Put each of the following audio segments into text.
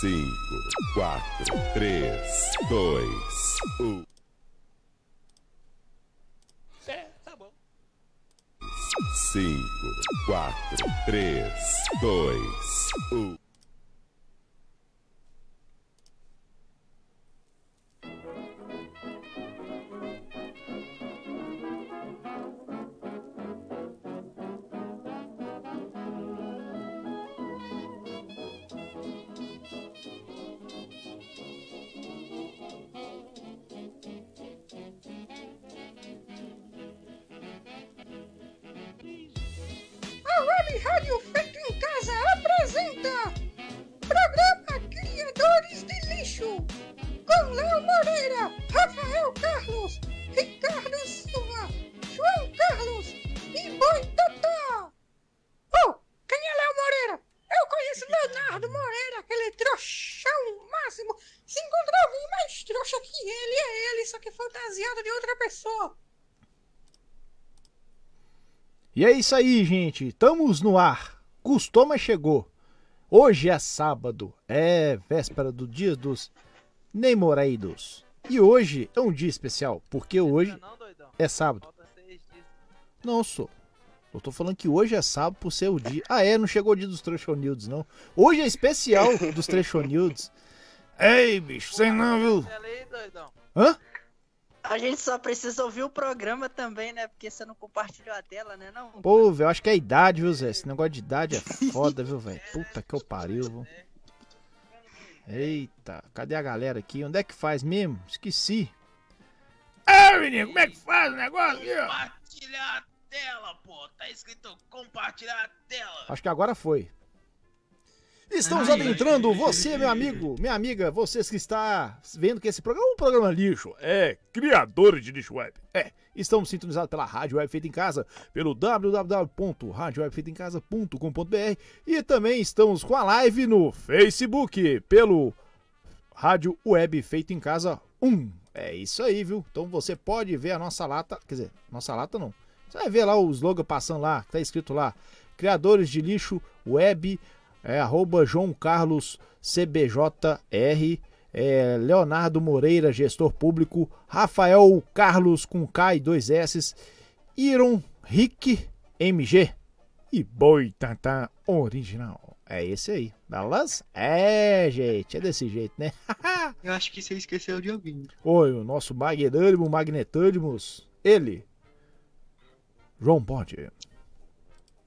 cinco, quatro, três, dois, um. É, tá bom. Cinco, quatro, três, dois, um. Isso aí, gente. Estamos no ar. Custou, mas chegou. Hoje é sábado. É véspera do dia dos namorados. E hoje é um dia especial, porque hoje Não, doidão. é sábado. Não sou. Eu tô falando que hoje é sábado por ser o dia. Ah, é, não chegou o dia dos Trechonildos, não. Hoje é especial dos Trechonildos. Ei, bicho, sei não, viu? Hã? A gente só precisa ouvir o programa também, né? Porque você não compartilhou a tela, né? Não. Pô, velho, eu acho que é a idade, viu, Zé? Esse negócio de idade é foda, viu, velho? Puta que eu pariu, viu? Eita, cadê a galera aqui? Onde é que faz mesmo? Esqueci. Ah, menino, como é que faz o negócio? Compartilhar a tela, pô. Tá escrito compartilhar a tela. Acho que agora foi. Estamos adentrando você, meu amigo, minha amiga, vocês que está vendo que esse programa é um programa lixo, é criadores de lixo web. É, estamos sintonizados pela Rádio Web Feita em Casa, pelo www.radiowebfeitaemcasa.com.br e também estamos com a live no Facebook, pelo Rádio Web Feito em Casa 1. É isso aí, viu? Então você pode ver a nossa lata, quer dizer, nossa lata não. Você vai ver lá o slogan passando lá, que tá escrito lá, criadores de lixo web, é, arroba João Carlos CBJR, é, Leonardo Moreira, gestor público, Rafael Carlos com K e dois S, Iron Rick MG e Boitatá Original. É esse aí, beleza? É, gente, é desse jeito, né? Eu acho que você esqueceu de alguém. Oi, o nosso magnânimo Magnetânimos, ele, João Ponte.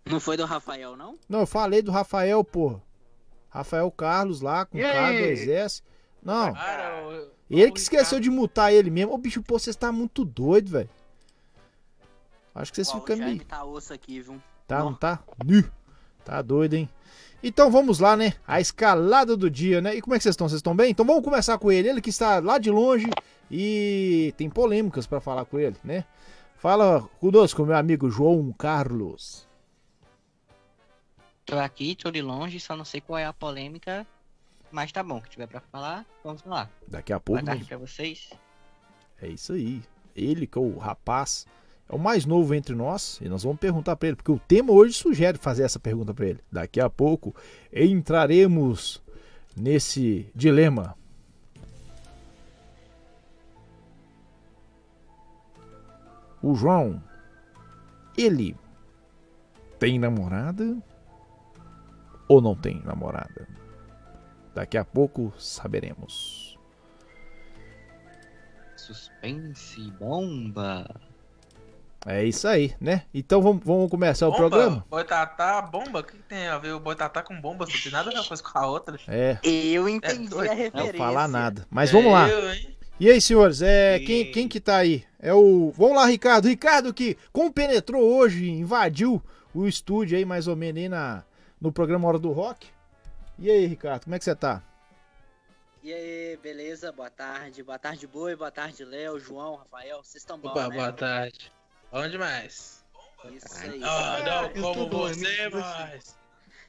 Não foi do Rafael, não? Não, eu falei do Rafael, pô. Rafael Carlos lá, com E K, aí? dois S. Não, Cara, o- ele que esqueceu de mutar ele mesmo. Ô, bicho, pô, você está muito doido, velho. Acho que vocês ficam meio... tá osso aqui, viu? Tá, não tá? Nu. Tá doido, hein? Então vamos lá, né? A escalada do dia, né? E como é que vocês estão? Vocês estão bem? Então vamos começar com ele. Ele que está lá de longe e tem polêmicas pra falar com ele, né? Fala conosco, meu amigo João Carlos. Tô aqui, tô de longe, só não sei qual é a polêmica. Mas tá bom, que tiver pra falar, vamos lá. Daqui a pouco Boa tarde nós- pra vocês. É isso aí. Ele que é o rapaz, é o mais novo entre nós e nós vamos perguntar pra ele, porque o tema hoje sugere fazer essa pergunta pra ele. Daqui a pouco entraremos nesse dilema. O João, ele tem namorada ou não tem namorada? Daqui a pouco saberemos. Suspense, bomba. É isso aí, né? Então vamos, vamos começar o Bomba, programa? Boitatá, bomba? O que, que tem a ver o Boitatá com bomba? Não tem nada a ver uma coisa com a outra. É, Eu entendi doido. a Não referência. não falar nada. Mas É vamos lá. eu, hein? E aí, senhores, é, E- quem, quem que tá aí? É o. Vamos lá, Ricardo. Ricardo que compenetrou hoje, invadiu o estúdio aí, mais ou menos, aí na, no programa Hora do Rock. E aí, Ricardo, como é que você tá? E aí, beleza? Boa tarde. Boa tarde, Boi. Boa tarde, Léo, João, Rafael. Vocês estão bom, Opa, né? boa tarde. Onde mais? Isso aí. Ah, não, eu como você, mas.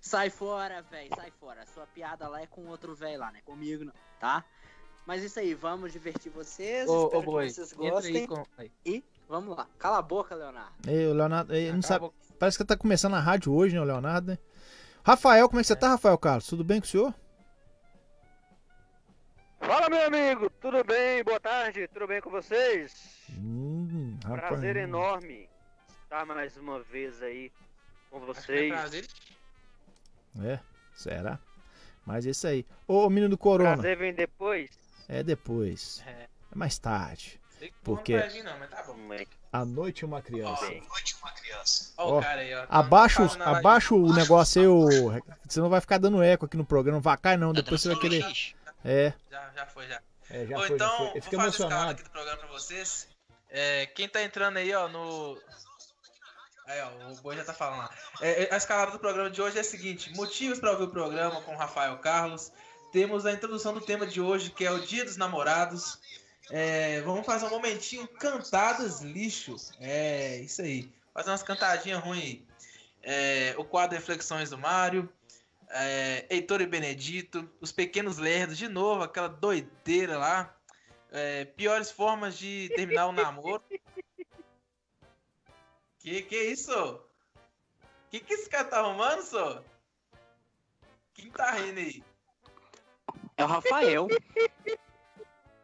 Sai fora, velho. Sai fora. Sua piada lá é com outro velho lá, né? Comigo, não, tá? Mas isso aí, vamos divertir vocês. Ô, espero ô, boi, que vocês entra gostem. aí com. E vamos lá. Cala a boca, Leonardo. Ei, o Leonardo, ele não sabe. Acaba- Parece que tá começando a rádio hoje, né, o Leonardo, né? Rafael, como é que você tá, Rafael Carlos? Tudo bem com o senhor? Fala, meu amigo, tudo bem? Boa tarde, tudo bem com vocês? Hum, rapaz. Prazer enorme estar mais uma vez aí com é vocês. prazer. É, será? Mas é isso aí. Ô, menino do Corona, Prazer vem depois. é depois. É. É mais tarde. Sei que Por não quê? vai vir, não, mas tá A noite uma criança. Ó. Tá Abaixa, os- abaixa o negócio aí, o... você não vai ficar dando eco aqui no programa. Não vai cair não, Tá depois você vai querer. É, Já, já foi, já. é já Ou foi, então, já foi. Ele vou fica fazer a escalada emocionado. aqui do programa pra vocês. É, quem tá entrando aí, ó, no. Aí, ó, o Boi já tá falando lá. É, é, a escalada do programa de hoje é a seguinte: motivos pra ouvir o programa com o Rafael Carlos. Temos a introdução do tema de hoje, que é o Dia dos Namorados. É, vamos fazer um momentinho cantadas lixo. É, isso aí. Fazer umas cantadinhas ruins. É, o quadro Reflexões do Mário. É, Heitor e Benedito. Os Pequenos Lerdos, de novo, aquela doideira lá. É, piores formas de terminar o namoro. Que que é isso? Que que esse cara tá arrumando, só? Quem tá rindo aí? É o Rafael.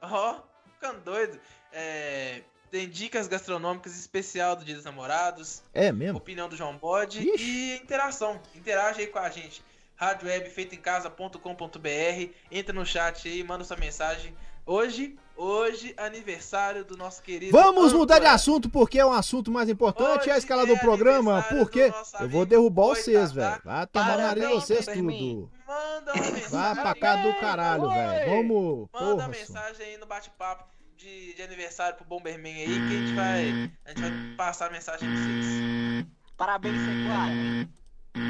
Ó, ficando doido. É, tem dicas gastronômicas especial do Dia dos Namorados, É mesmo? opinião do João Bode Ixi. e interação. Interage aí com a gente. Rádio Web feitoemcasa.com.br. Entra no chat aí, manda sua mensagem. Hoje, hoje, aniversário do nosso querido. Vamos mudar de assunto porque é um assunto mais importante. É a Hoje escala é do programa. aniversário Por quê? do nosso Eu vou derrubar vocês, velho. Vai tomar nariz Parabéns, vocês tudo. Manda uma mensagem. Vai pra cá do caralho, velho. Vamos. Manda Porra, mensagem aí no bate-papo de, de aniversário pro Bomberman aí que a gente vai, a gente vai passar a mensagem pra vocês. Parabéns, C4.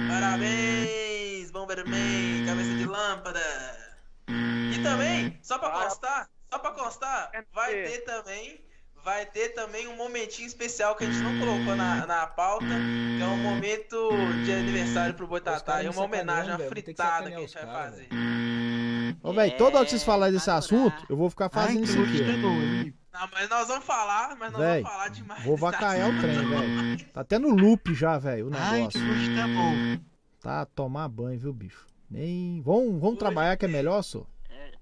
Parabéns, Bomberman, cabeça de lâmpada. E também, só pra constar, só pra constar, vai ter também, vai ter também um momentinho especial que a gente não colocou na, na pauta, que é um momento de aniversário pro Boitatá e me uma homenagem, uma fritada que a gente vai fazer. Ô, velho, toda hora que vocês É, falarem desse vai assunto, eu vou ficar fazendo isso aqui. ó. Não, mas nós vamos falar, mas nós Véi, vamos falar demais. Vou desse vacaiar o trem, velho. Tá até no loop já, velho, o Ai, negócio. que gosto tá bom. Tá, tomar banho, viu, bicho? Nem... Vamos, vamos trabalhar que é tem. melhor, só. É.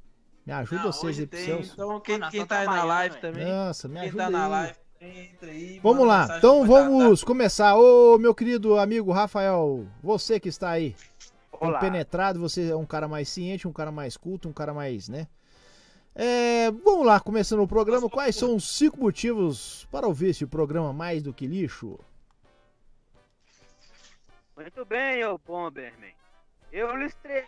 Me ajuda Não, vocês aí pro tem. Então, quem, Nós quem tá aí na live também, Nossa, me quem ajuda tá na aí. live, entra aí. Vamos lá, então vamos começar. Ô, meu querido amigo Rafael, você que está aí, Olá. penetrado, você é um cara mais ciente, um cara mais culto, um cara mais, né? É, vamos lá, começando o programa. Quais são os cinco motivos para ouvir esse programa mais do que lixo? Muito bem, ô Bomberman. Eu listei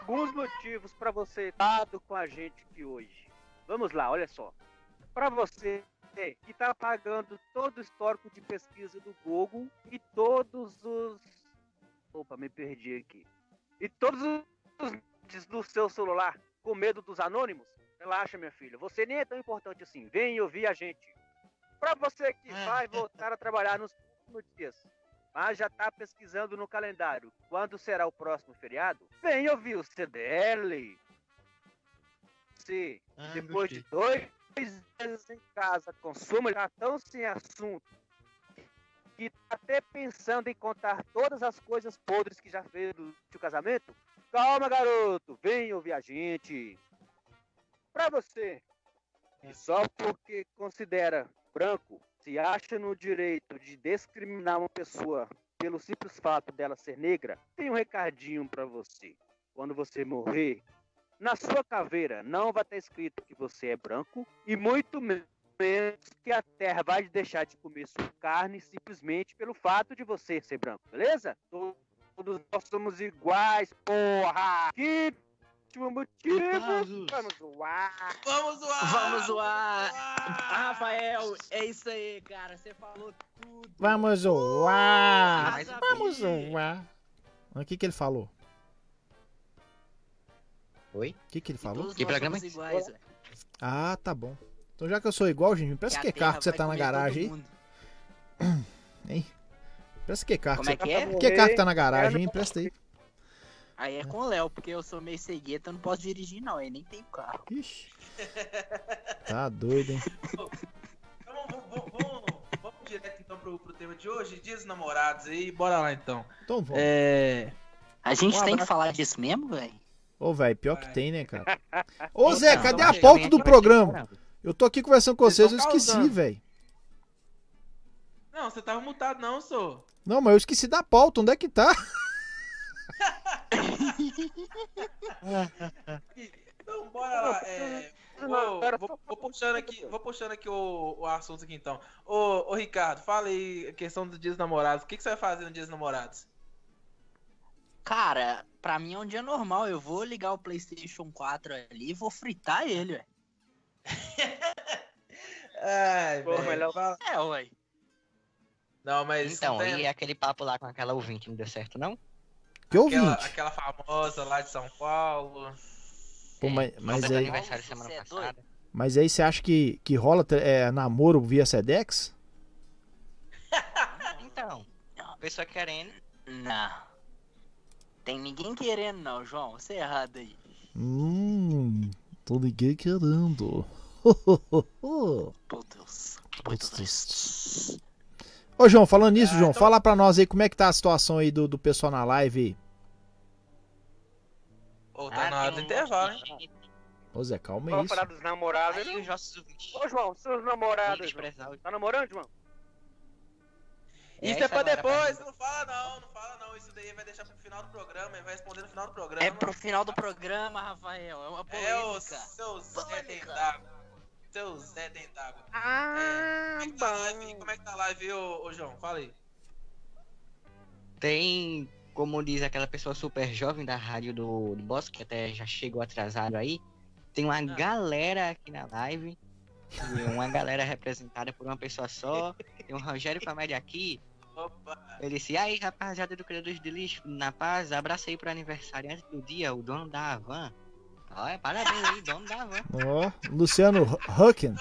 alguns motivos para você estar com a gente aqui hoje. Vamos lá, olha só. Para você que está pagando todo o histórico de pesquisa do Google e todos os. Opa, me perdi aqui. E todos os vídeos do seu celular com medo dos anônimos? Relaxa, minha filha. Você nem é tão importante assim. Vem ouvir a gente. Para você que Ah. vai voltar a trabalhar nos próximos dias, mas já está pesquisando no calendário quando será o próximo feriado, vem ouvir o CDL. Se Ah, depois de dois meses em casa já tão sem assunto até pensando em contar todas as coisas podres que já fez durante o casamento, calma garoto, vem ouvir a gente. Pra você, que só porque considera branco, se acha no direito de discriminar uma pessoa pelo simples fato dela ser negra, tem um recadinho pra você. Quando você morrer, na sua caveira não vai estar escrito que você é branco e muito menos que a terra vai deixar de comer sua carne simplesmente pelo fato de você ser branco, beleza? Todos nós somos iguais, porra! Que último motivo! Vamos zoar! Vamos zoar! Vamos zoar! Rafael, é isso aí, cara. Você falou tudo. Vamos zoar! Vamos zoar! O que que ele falou? Oi? O que que ele falou? Que programa é iguais. Ah, tá bom. Então já que eu sou igual, gente, me presta a que carro que você vai tá na garagem aí. mundo. Presta que carro Como é que que você... é? Que carro que tá na garagem, hein? Presta aí. Aí é com o Léo, porque eu sou meio cegueta, eu não posso dirigir não, eu nem tenho carro. Ixi. Tá doido, hein? Então, vamos, vamos, vamos, vamos direto então pro, pro tema de hoje, Dias dos Namorados aí, bora lá então. Então vamos. É. A gente Um tem que falar disso mesmo, velho? Ô, velho, pior que tem, né, cara? Ô, Zé, Não, cadê a pauta do aqui, programa? Eu tô aqui conversando com Vocês vocês, eu esqueci, velho. Não, você tava mutado não, sou. Não, mas eu esqueci da pauta, onde é que tá? Então, bora lá. É, vou, vou- vou puxando aqui, vou puxando aqui o, o assunto aqui então. Ô, ô Ricardo, fala aí a questão dos Namorados. O que, que você vai fazer no Dia dos Namorados? Cara, pra mim é um dia normal. Eu vou ligar o PlayStation 4 ali e vou fritar ele, velho. Ai, Pô, melhor- fala- É, ué. Não, mas Então, tem e aquele papo lá com aquela ouvinte não deu certo, não? Que aquela, ouvinte? aquela famosa lá de São Paulo. Pô, mas, mas Fez aí, aniversário Você semana é passada. mas aí você acha que, que rola é, namoro via Sedex? Então, a pessoa querendo. Não. Tem ninguém querendo, não, João. Você é errado aí. Hum, tô ninguém querendo. Meu Deus. Muito triste. Ô, João, falando nisso, Ah, João, então- fala pra nós aí como é que tá a situação aí do, do pessoal na live. Ô, tá Ah, na hora do intervalo, hein? Ô, Zé, calma aí. Vamos falar dos namorados. Aí nossos. Ô, João, seus namorados. João. Tá namorando, João? Isso é pra agora, depois, pra- não fala não, não fala não. Isso daí vai deixar pro final do programa, ele vai responder no final do programa. É pro final do programa, Rafael. É uma É o polêmica. seu Zé Polêmica. Seu Zé Dentágua. Ah, Como é que tá a live? Como é que tá a live, ô, ô João? Fala aí. Tem, como diz aquela pessoa super jovem da rádio do, do Boss, que até já chegou atrasado aí. Tem uma galera aqui na live. e Uma galera representada por uma pessoa só. Tem o Rogério Comédia aqui. Opa. Ele disse, aí, rapaziada do Criadores de Lixo, na paz, abraça aí pro aniversariante do dia, o dono da Havan. Olha, parabéns aí, dono da Havan. Ó, Luciano Hucken.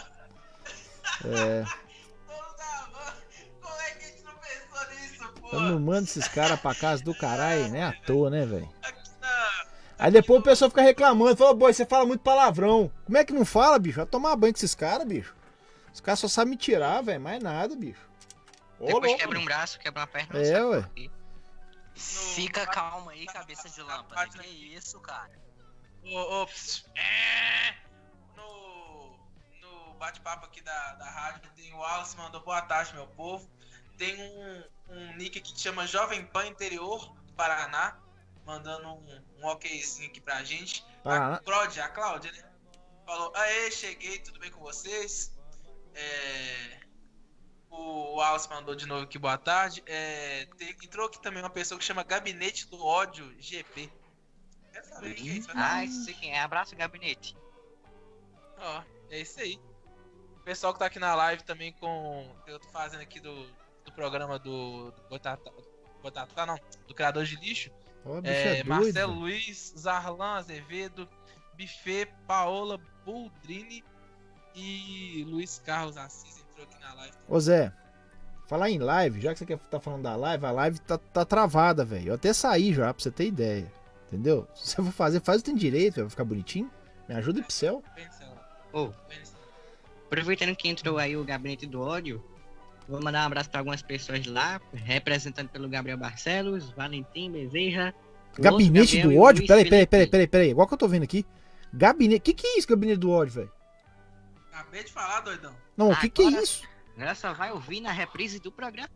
É, Dono da van, Como é que a gente não pensou nisso, pô? eu não mando esses caras pra casa do caralho, né? À toa, né, velho? Aí depois o pessoal fica reclamando, fala, boy, você fala muito palavrão. Como é que não fala, bicho? Vai tomar banho com esses caras, bicho. Os caras só sabem me tirar, velho, mais nada, bicho. Ô, Depois louco, quebra um braço, quebra uma perna. É, ué. Fica calma aí, cabeça de lâmpada. Que isso, cara? Pss, é, no, no bate-papo aqui da, da rádio, tem o Wallace mandou boa tarde, meu povo. Tem um, um nick aqui que chama Jovem Pan Interior do Paraná, mandando um, um okzinho aqui pra gente. Paraná. A Cláudia, a Cláudia, né? Falou, aê, cheguei, tudo bem com vocês? É, o Wallace mandou de novo aqui, boa tarde. É, tem- entrou aqui também uma pessoa que chama Gabinete do Ódio GP. Ah, isso sei quem é. Abraço, gabinete. Ó, é isso aí. O pessoal que tá aqui na live também com. que Eu tô fazendo aqui do, do programa do. do Botatá, Botatá, não, do Criador de Lixo. Bicho É, é. Marcelo Luiz, Zarlan Azevedo, Buffet, Paola Buldrini e Luiz Carlos Assis entrou aqui na live. Ô Zé, falar em live, já que você quer tá falando da live, a live tá, tá travada, velho. Eu até saí já, pra você ter ideia. Entendeu? Se você for fazer, faz o tem direito, vai ficar bonitinho. Me ajuda, Pixel. Lá. aproveitando que entrou aí o gabinete do ódio, vou mandar um abraço pra algumas pessoas lá, representando pelo Gabriel Barcelos, Valentim Bezeja. o Gabinete do ódio? Peraí, peraí, peraí, peraí, peraí. Igual que eu tô vendo aqui. Gabinete. Que que é isso, gabinete do ódio, velho? Acabei de falar, doidão. Não, o que que é isso? Ela só vai ouvir na reprise do programa.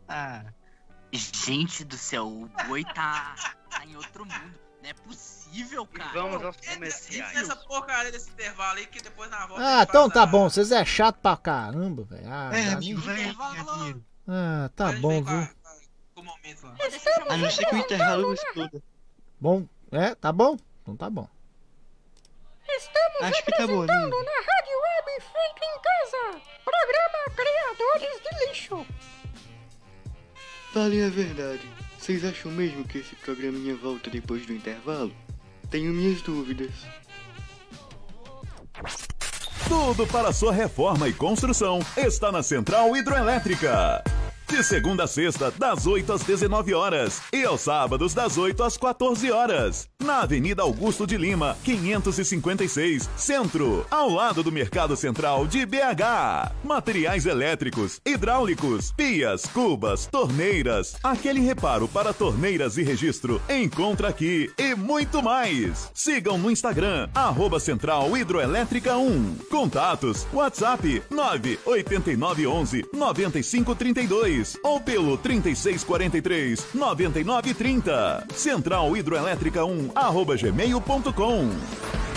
Gente do céu, o boi tá, tá em outro mundo. Não é possível, E cara. vamos aos comerciais. nessa porcaria desse intervalo aí que depois na volta. Ah, então tá a- bom. Vocês é chato pra caramba, velho. Ah, É, amigo, Intervalo. ah, tá Depois bom, vem viu? com momento lá. A não ser que o intervalo exploda. Bom, é, tá bom? Então tá bom. Estamos Acho que tá bom, na Rádio Web Feito em Casa, programa Criadores de Lixo. Falem a verdade. Vocês acham mesmo que esse programinha volta depois do intervalo? Tenho minhas dúvidas. Tudo para sua reforma e construção está na Central Hidroelétrica. De segunda a sexta, das 8 às 19 horas. E aos sábados, das 8 às 14 horas. Na Avenida Augusto de Lima, 556, Centro. Ao lado do Mercado Central de BH. Materiais elétricos, hidráulicos, pias, cubas, torneiras. Aquele reparo para torneiras e registro. Encontra aqui e muito mais. Sigam no Instagram, arroba Central Hidroelétrica 1. Contatos, WhatsApp 98911 9532 ou pelo 3643 9930. Central Hidroelétrica 1 arroba gmail.com.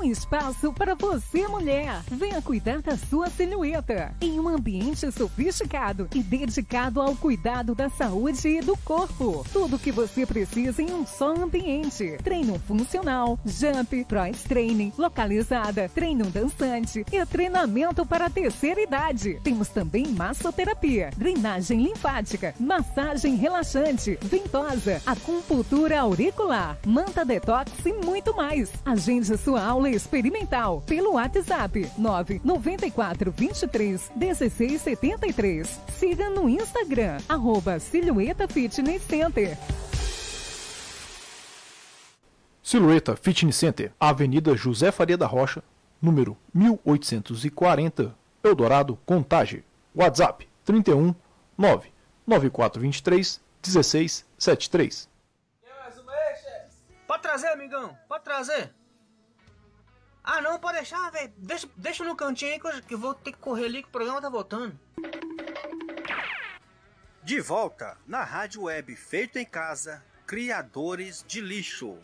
Um espaço para você, mulher. Venha cuidar da sua silhueta em um ambiente sofisticado e dedicado ao cuidado da saúde e do corpo. Tudo o que você precisa em um só ambiente. Treino funcional, jump, cross training, localizada, treino dançante e treinamento para a terceira idade. Temos também massoterapia, drenagem linfática, massagem relaxante, ventosa, acupuntura auricular, manta detox e muito mais. Agende sua aula experimental pelo WhatsApp 994 23 16 73. Siga no Instagram, arroba Silhueta Fitness Center. Silhueta Fitness Center, Avenida José Faria da Rocha, número 1840, Eldorado, Contagem. WhatsApp 31 9 9423 1673. Pode trazer, amigão. Pode trazer. Ah, não, pode deixar, velho. Deixa, deixa no cantinho aí que eu, que eu vou ter que correr ali que o programa tá voltando. De volta na rádio web feito em casa, criadores de lixo.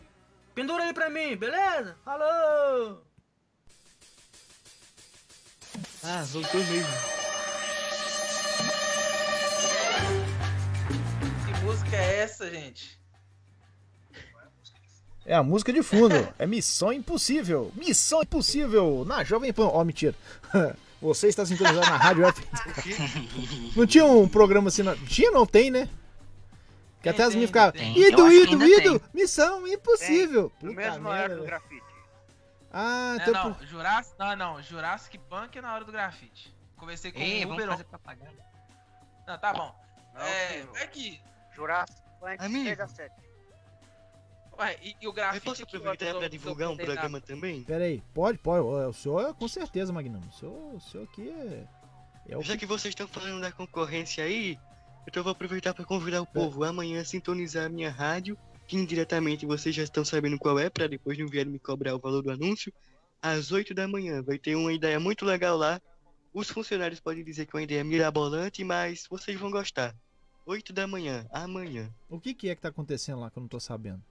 Pendura aí pra mim, beleza? Falou! Ah, voltou mesmo. Que música é essa, gente? É a música de fundo. É Missão Impossível. Missão Impossível na Jovem Pan. Ó, oh, mentira. Você está sintonizado na rádio web. Não tinha um programa assim? Não... Tinha, não tem, né? Que até as meninas ficavam. Ido, ido, ido. Missão Impossível. No mesmo horário do grafite. Ah, Não, então. não, Jurassic, não, não, Jurassic Punk é na hora do grafite. Conversei com Ei, o vamos Uber. fazer propaganda. Não, tá bom. Não, é, é que. Jurassic Punk Amigo. 6 a 7. Ué, e, e o Eu grafite. posso aproveitar pra divulgar um programa também? Pera aí, pode, pode. O senhor, com certeza, Magnão. O senhor, o senhor aqui é. É o Já que... que vocês estão falando da concorrência aí, então eu vou aproveitar para convidar É. o povo amanhã a sintonizar a minha rádio, que indiretamente vocês já estão sabendo qual é, para depois não vierem me cobrar o valor do anúncio. Às 8 da manhã vai ter uma ideia muito legal lá. Os funcionários podem dizer que é uma ideia mirabolante, mas vocês vão gostar. 8 da manhã, amanhã. O que, que é que tá acontecendo lá que eu não tô sabendo?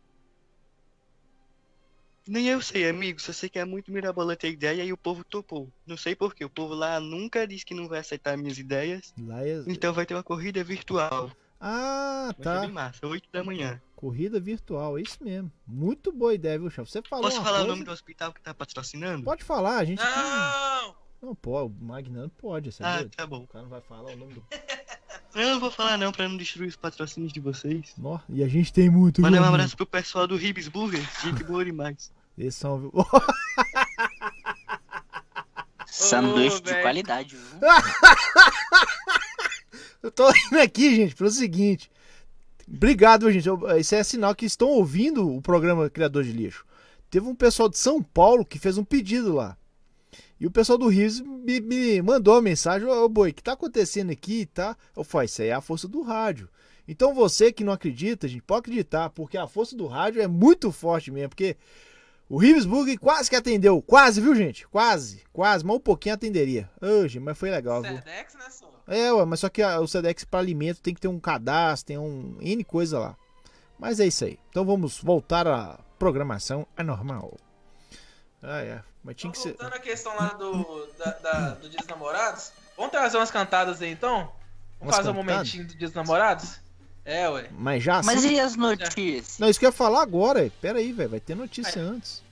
Nem eu sei, amigo, só sei que é muito mirabolante a ideia e o povo topou. Não sei porquê, o povo lá nunca disse que não vai aceitar minhas ideias. Lá é. Então vai ter uma corrida virtual. Ah, Vai ser tá. bem massa, 8 da manhã. Corrida virtual, é isso mesmo. Muito boa ideia, viu, chefe? Você falou Posso uma falar o coisa- nome do hospital que tá patrocinando? Pode falar, a gente. Não! Não pode, o Magnano pode, você é Ah, doido? tá bom. O cara não vai falar o nome do. Eu não vou falar não, pra não destruir os patrocínios de vocês. Nó, e a gente tem muito. Mandar um abraço pro pessoal do Ribs Burger, gente boa demais. Eles são, viu? Sanduíche de qualidade, viu? Eu tô indo aqui, gente, pelo seguinte. Obrigado, gente. Eu- Isso é sinal que estão ouvindo o programa Criador de Lixo. Teve um pessoal de São Paulo que fez um pedido lá. E o pessoal do Rios me, me mandou uma mensagem: Ô boi, o que tá acontecendo aqui? Tá? Eu falei: Isso aí é a força do rádio. Então você que não acredita, gente, pode acreditar, porque a força do rádio é muito forte mesmo. Porque o Rivesburg quase que atendeu. Quase, viu, gente? Quase, quase, mas um pouquinho atenderia. Hoje, mas foi legal, viu? Sedex, né, só? É, ué, mas só que a- o Sedex para alimento tem que ter um cadastro, tem um N coisa lá. Mas é isso aí. Então vamos voltar à programação anormal. Ah, é. Mas tinha que ser. Voltando à questão lá do, da, da- do Dia dos Namorados, vamos trazer umas cantadas aí então? Vamos Umas fazer um cantadas? momentinho do Dia dos Namorados? É, ué. Mas já Mas assim. e as notícias? Não, isso que eu ia falar agora. Pera aí, velho. Vai ter notícia antes.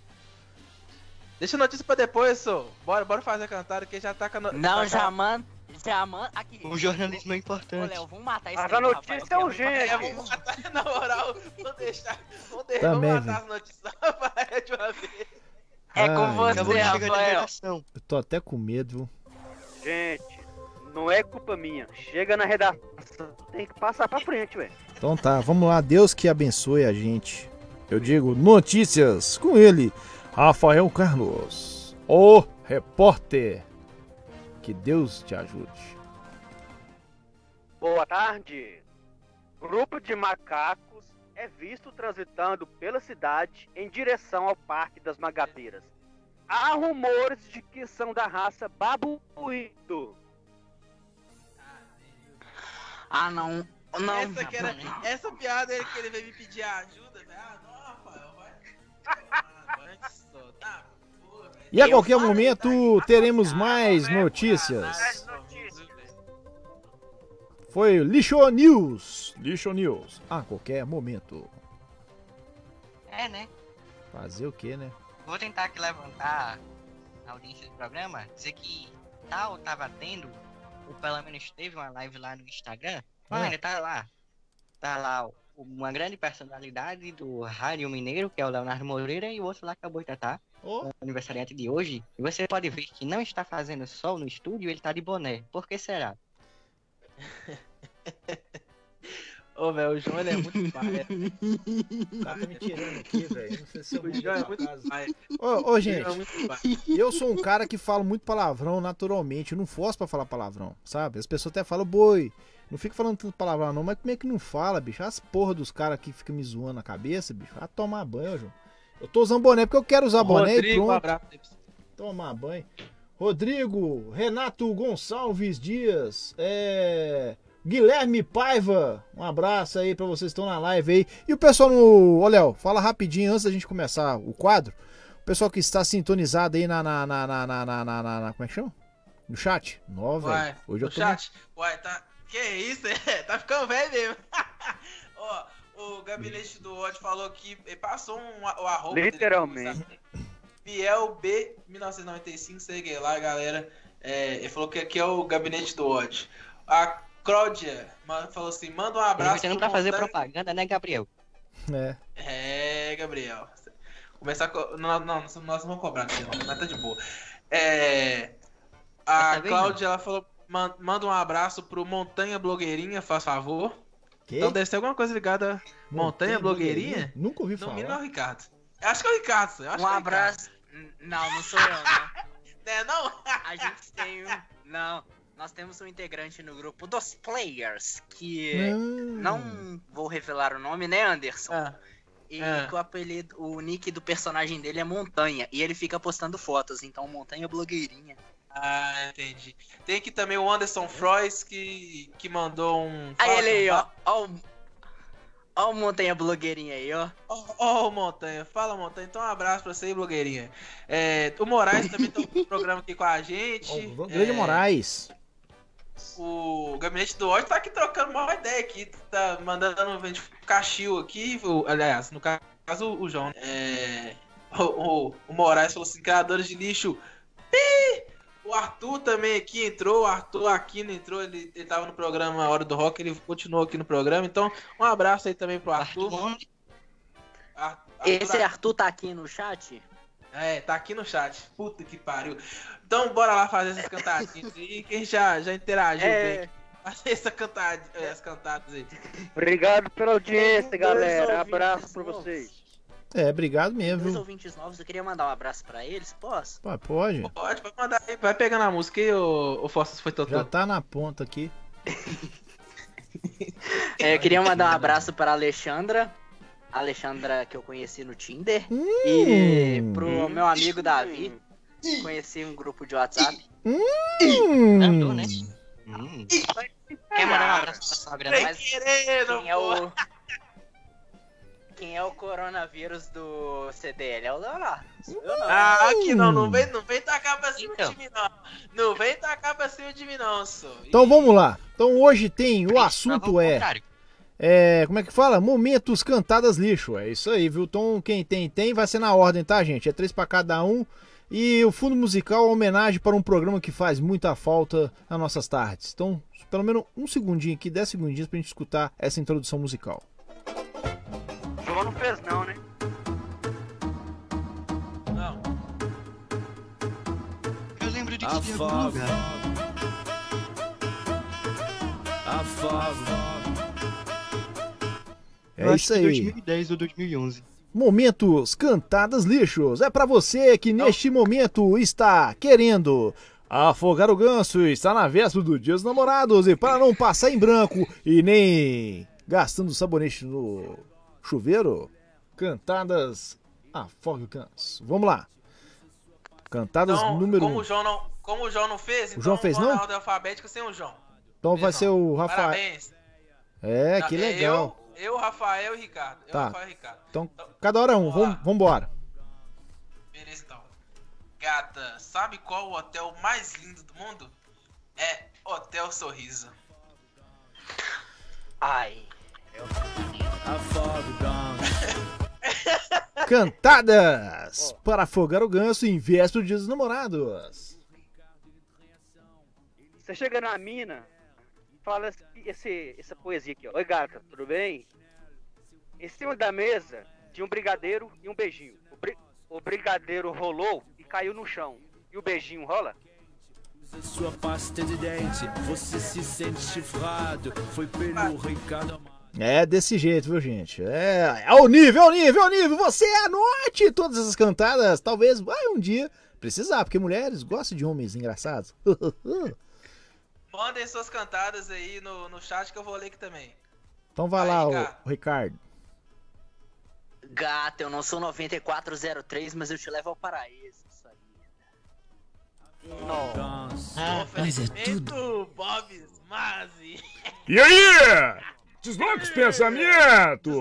Deixa a notícia pra depois, só. Bora, bora fazer a cantada que já tá com a no... Não, tá já manda. Já manda. Aqui. O jornalismo é Ô, importante. Léo, vamos matar Mas aí, a notícia que é muito urgente. É, vamos matar, na moral, vamos deixar. Vamos, de... Também, vamos matar as notícias Rafael de uma vez. É com Ai, você, chegar de Rafael. Eu tô até com medo? Gente, não é culpa minha. Chega na redação, tem que passar pra frente, velho. Então tá, vamos lá. Deus que abençoe a gente. Eu digo notícias com ele, Rafael Carlos, o repórter. Que Deus te ajude. Boa tarde. Grupo de macacos é visto transitando pela cidade em direção ao Parque das Magapeiras. Há rumores de que são da raça babuíno. Ah, não. Não, essa, que era, essa piada ele que ele veio me pedir ajuda, velho. Ah, não, Rafael, vai. Ah, vai te soltar, porra. E a qualquer momento teremos mais notícias. Foi Lixo News. Lixo News. A qualquer momento. É, né? Fazer o que, né? Vou tentar aqui levantar a audiência do programa, dizer que tal tava tendo, ou pelo menos teve uma live lá no Instagram. Ah. Tá lá. Tá lá uma grande personalidade do Rádio Mineiro, que é o Leonardo Moreira, e o outro lá que é o Boitatá, Oh. o aniversariante de hoje. E você pode ver que não está fazendo sol no estúdio, ele tá de boné. Por que será? Ô, velho, o João ele é muito pai. Tá me tirando aqui, velho. Não sei se eu O João é muito pai. Ô, O gente, é muito pai. eu sou um cara que fala muito palavrão naturalmente. Eu não forço pra falar palavrão, sabe? As pessoas até falam, boi. Não fica falando tanto palavrão, não. Mas como é que não fala, bicho? As porra dos caras que ficam me zoando na cabeça, bicho. Vai tomar banho, João. Eu tô usando boné porque eu quero usar boné e Rodrigo, um pronto. abraço. Tomar banho. Rodrigo, Renato Gonçalves Dias, é... Guilherme Paiva, um abraço aí pra vocês que estão na live aí. E o pessoal no. Ô, Léo, fala rapidinho antes da gente começar o quadro. O pessoal que está sintonizado aí na. na, na, na, na, na, na- na- como é que chama? No chat? Velho. Hoje eu no tô. chat. Uai, tá. Que isso? É, tá ficando velho mesmo. Ó, o gabinete do ódio falou que passou um, o arroba. dele, Biel B 1995, segue lá, galera. É, ele falou que aqui é o gabinete do ódio. A Cláudia falou assim: manda um abraço. Pro pra fazer Montanha- propaganda, né, Gabriel? É. É, Gabriel. Começar co... não, não, nós não vamos cobrar, não, mas tá de boa. É, a Cláudia, ela falou: "Man- manda um abraço pro Montanha Blogueirinha, faz favor. Que? Então deve ser alguma coisa ligada a Montanha Blogueirinha? Nunca ouvi falar. mínimo é o Ricardo. Eu acho que é o Ricardo. Eu acho Um que é o abraço. N- Não, não sou eu, não. É, não? A gente tem um. Não. Nós temos um integrante no grupo dos players que Hum. não vou revelar o nome, né, Anderson? Ah, E Ah. que o apelido, o nick do personagem dele é Montanha. E ele fica postando fotos, então Montanha Blogueirinha. Ah, entendi. Tem aqui também o Anderson Frois que, que mandou um. Aí ele aí, ó. Ó ó o Montanha Blogueirinha aí, ó. Ó, ó, Montanha, fala Montanha, então um abraço pra você aí, blogueirinha. É, o Moraes também tá no programa aqui com a gente. Ó, Grande É, Moraes. O gabinete do ódio tá aqui trocando uma ideia aqui, tá mandando um vende cachil aqui, o- aliás, no caso o João. É, o, o, o Moraes falou assim, criadores de lixo. Pi! O Arthur também aqui entrou, o Arthur Aquino entrou, ele, ele tava no programa Hora do Rock, ele continuou aqui no programa, então um abraço aí também pro Arthur. Ar- Esse Arthur tá aqui no chat? É, tá aqui no chat. Puta que pariu. Então bora lá fazer essas cantadinhas aí. Quem já, já interagiu É. bem. Fazer essa cantad... essas cantadas aí. Obrigado pela audiência, galera. Abraço pra vocês. É, obrigado mesmo, Dois viu? ouvintes novos, eu queria mandar um abraço pra eles, posso? Pô, pode. Pode, pode mandar aí. Vai pegando a música aí, ô, ô Fossa, foi Totô. Já tá na ponta aqui. É, eu queria mandar um abraço para a Alexandra. A Alexandra que eu conheci no Tinder. E Hum. pro meu amigo Davi. Conheci um grupo de WhatsApp. Andou, né? Hum. Hum. Quer mandar um abraço pra sogra, né? Mas quem é o. Quem é o coronavírus do CDL? É o Leonardo. Não. Ah, aqui não, não vem, não vem tacar pra cima Então. de mim, não. Não vem tacar pra cima de mim, não, só. Então vamos lá. Então hoje tem. O assunto é. É. Como é que fala? Momentos cantadas lixo. É isso aí, viu? Então quem tem, tem. Vai ser na ordem, tá, gente? É três pra cada um. E o fundo musical é uma homenagem para um programa que faz muita falta nas nossas tardes. Então, pelo menos um segundinho aqui, dez segundinhos pra gente escutar essa introdução musical. João não fez não, né? Não. Eu lembro de algum Afago. lugar. É Eu acho isso que aí. 2010 ou 2011. Momentos Cantadas Lixos. É pra você que neste momento está querendo afogar o ganso, está na véspera do Dia dos Namorados e para não passar em branco e nem gastando sabonete no chuveiro, Cantadas Afogue o Ganso. Vamos lá. Cantadas Então, número como 1. o João não, como o João não fez, então João fez, vamos não? ordem alfabética sem o João. Então vai ser o Rafael. Parabéns. É, Não, que legal. Eu, eu, Rafael e Ricardo. Eu, Tá. Rafael e Ricardo. Então, cada hora um. Vamos, vambora. Beleza, então. Gata, sabe qual o hotel mais lindo do mundo? É Hotel Sorriso. Ai. Cantadas para afogar o ganso em véspera do Dia dos Namorados. Você chega na mina, fala esse, essa poesia aqui, ó. Oi gata, tudo bem? Em cima da mesa tinha um brigadeiro e um beijinho. O, bri- o brigadeiro rolou e caiu no chão. E o beijinho rola? Sua pasta de dente, você se sente chifrado. Foi pelo Ricardo. É desse jeito, viu, gente? É, é o nível, é o nível, é o nível. Você anote todas essas cantadas. Talvez vai um dia precisar, porque mulheres gostam de homens engraçados. Mandem suas cantadas aí no, no chat que eu vou ler aqui também. então vai lá, o, o Ricardo. Gata, eu não sou 9403, mas eu te levo ao paraíso. Isso aí. Ah, mas é tudo. Bob's Mazi. E aí? Desloca os pensamentos.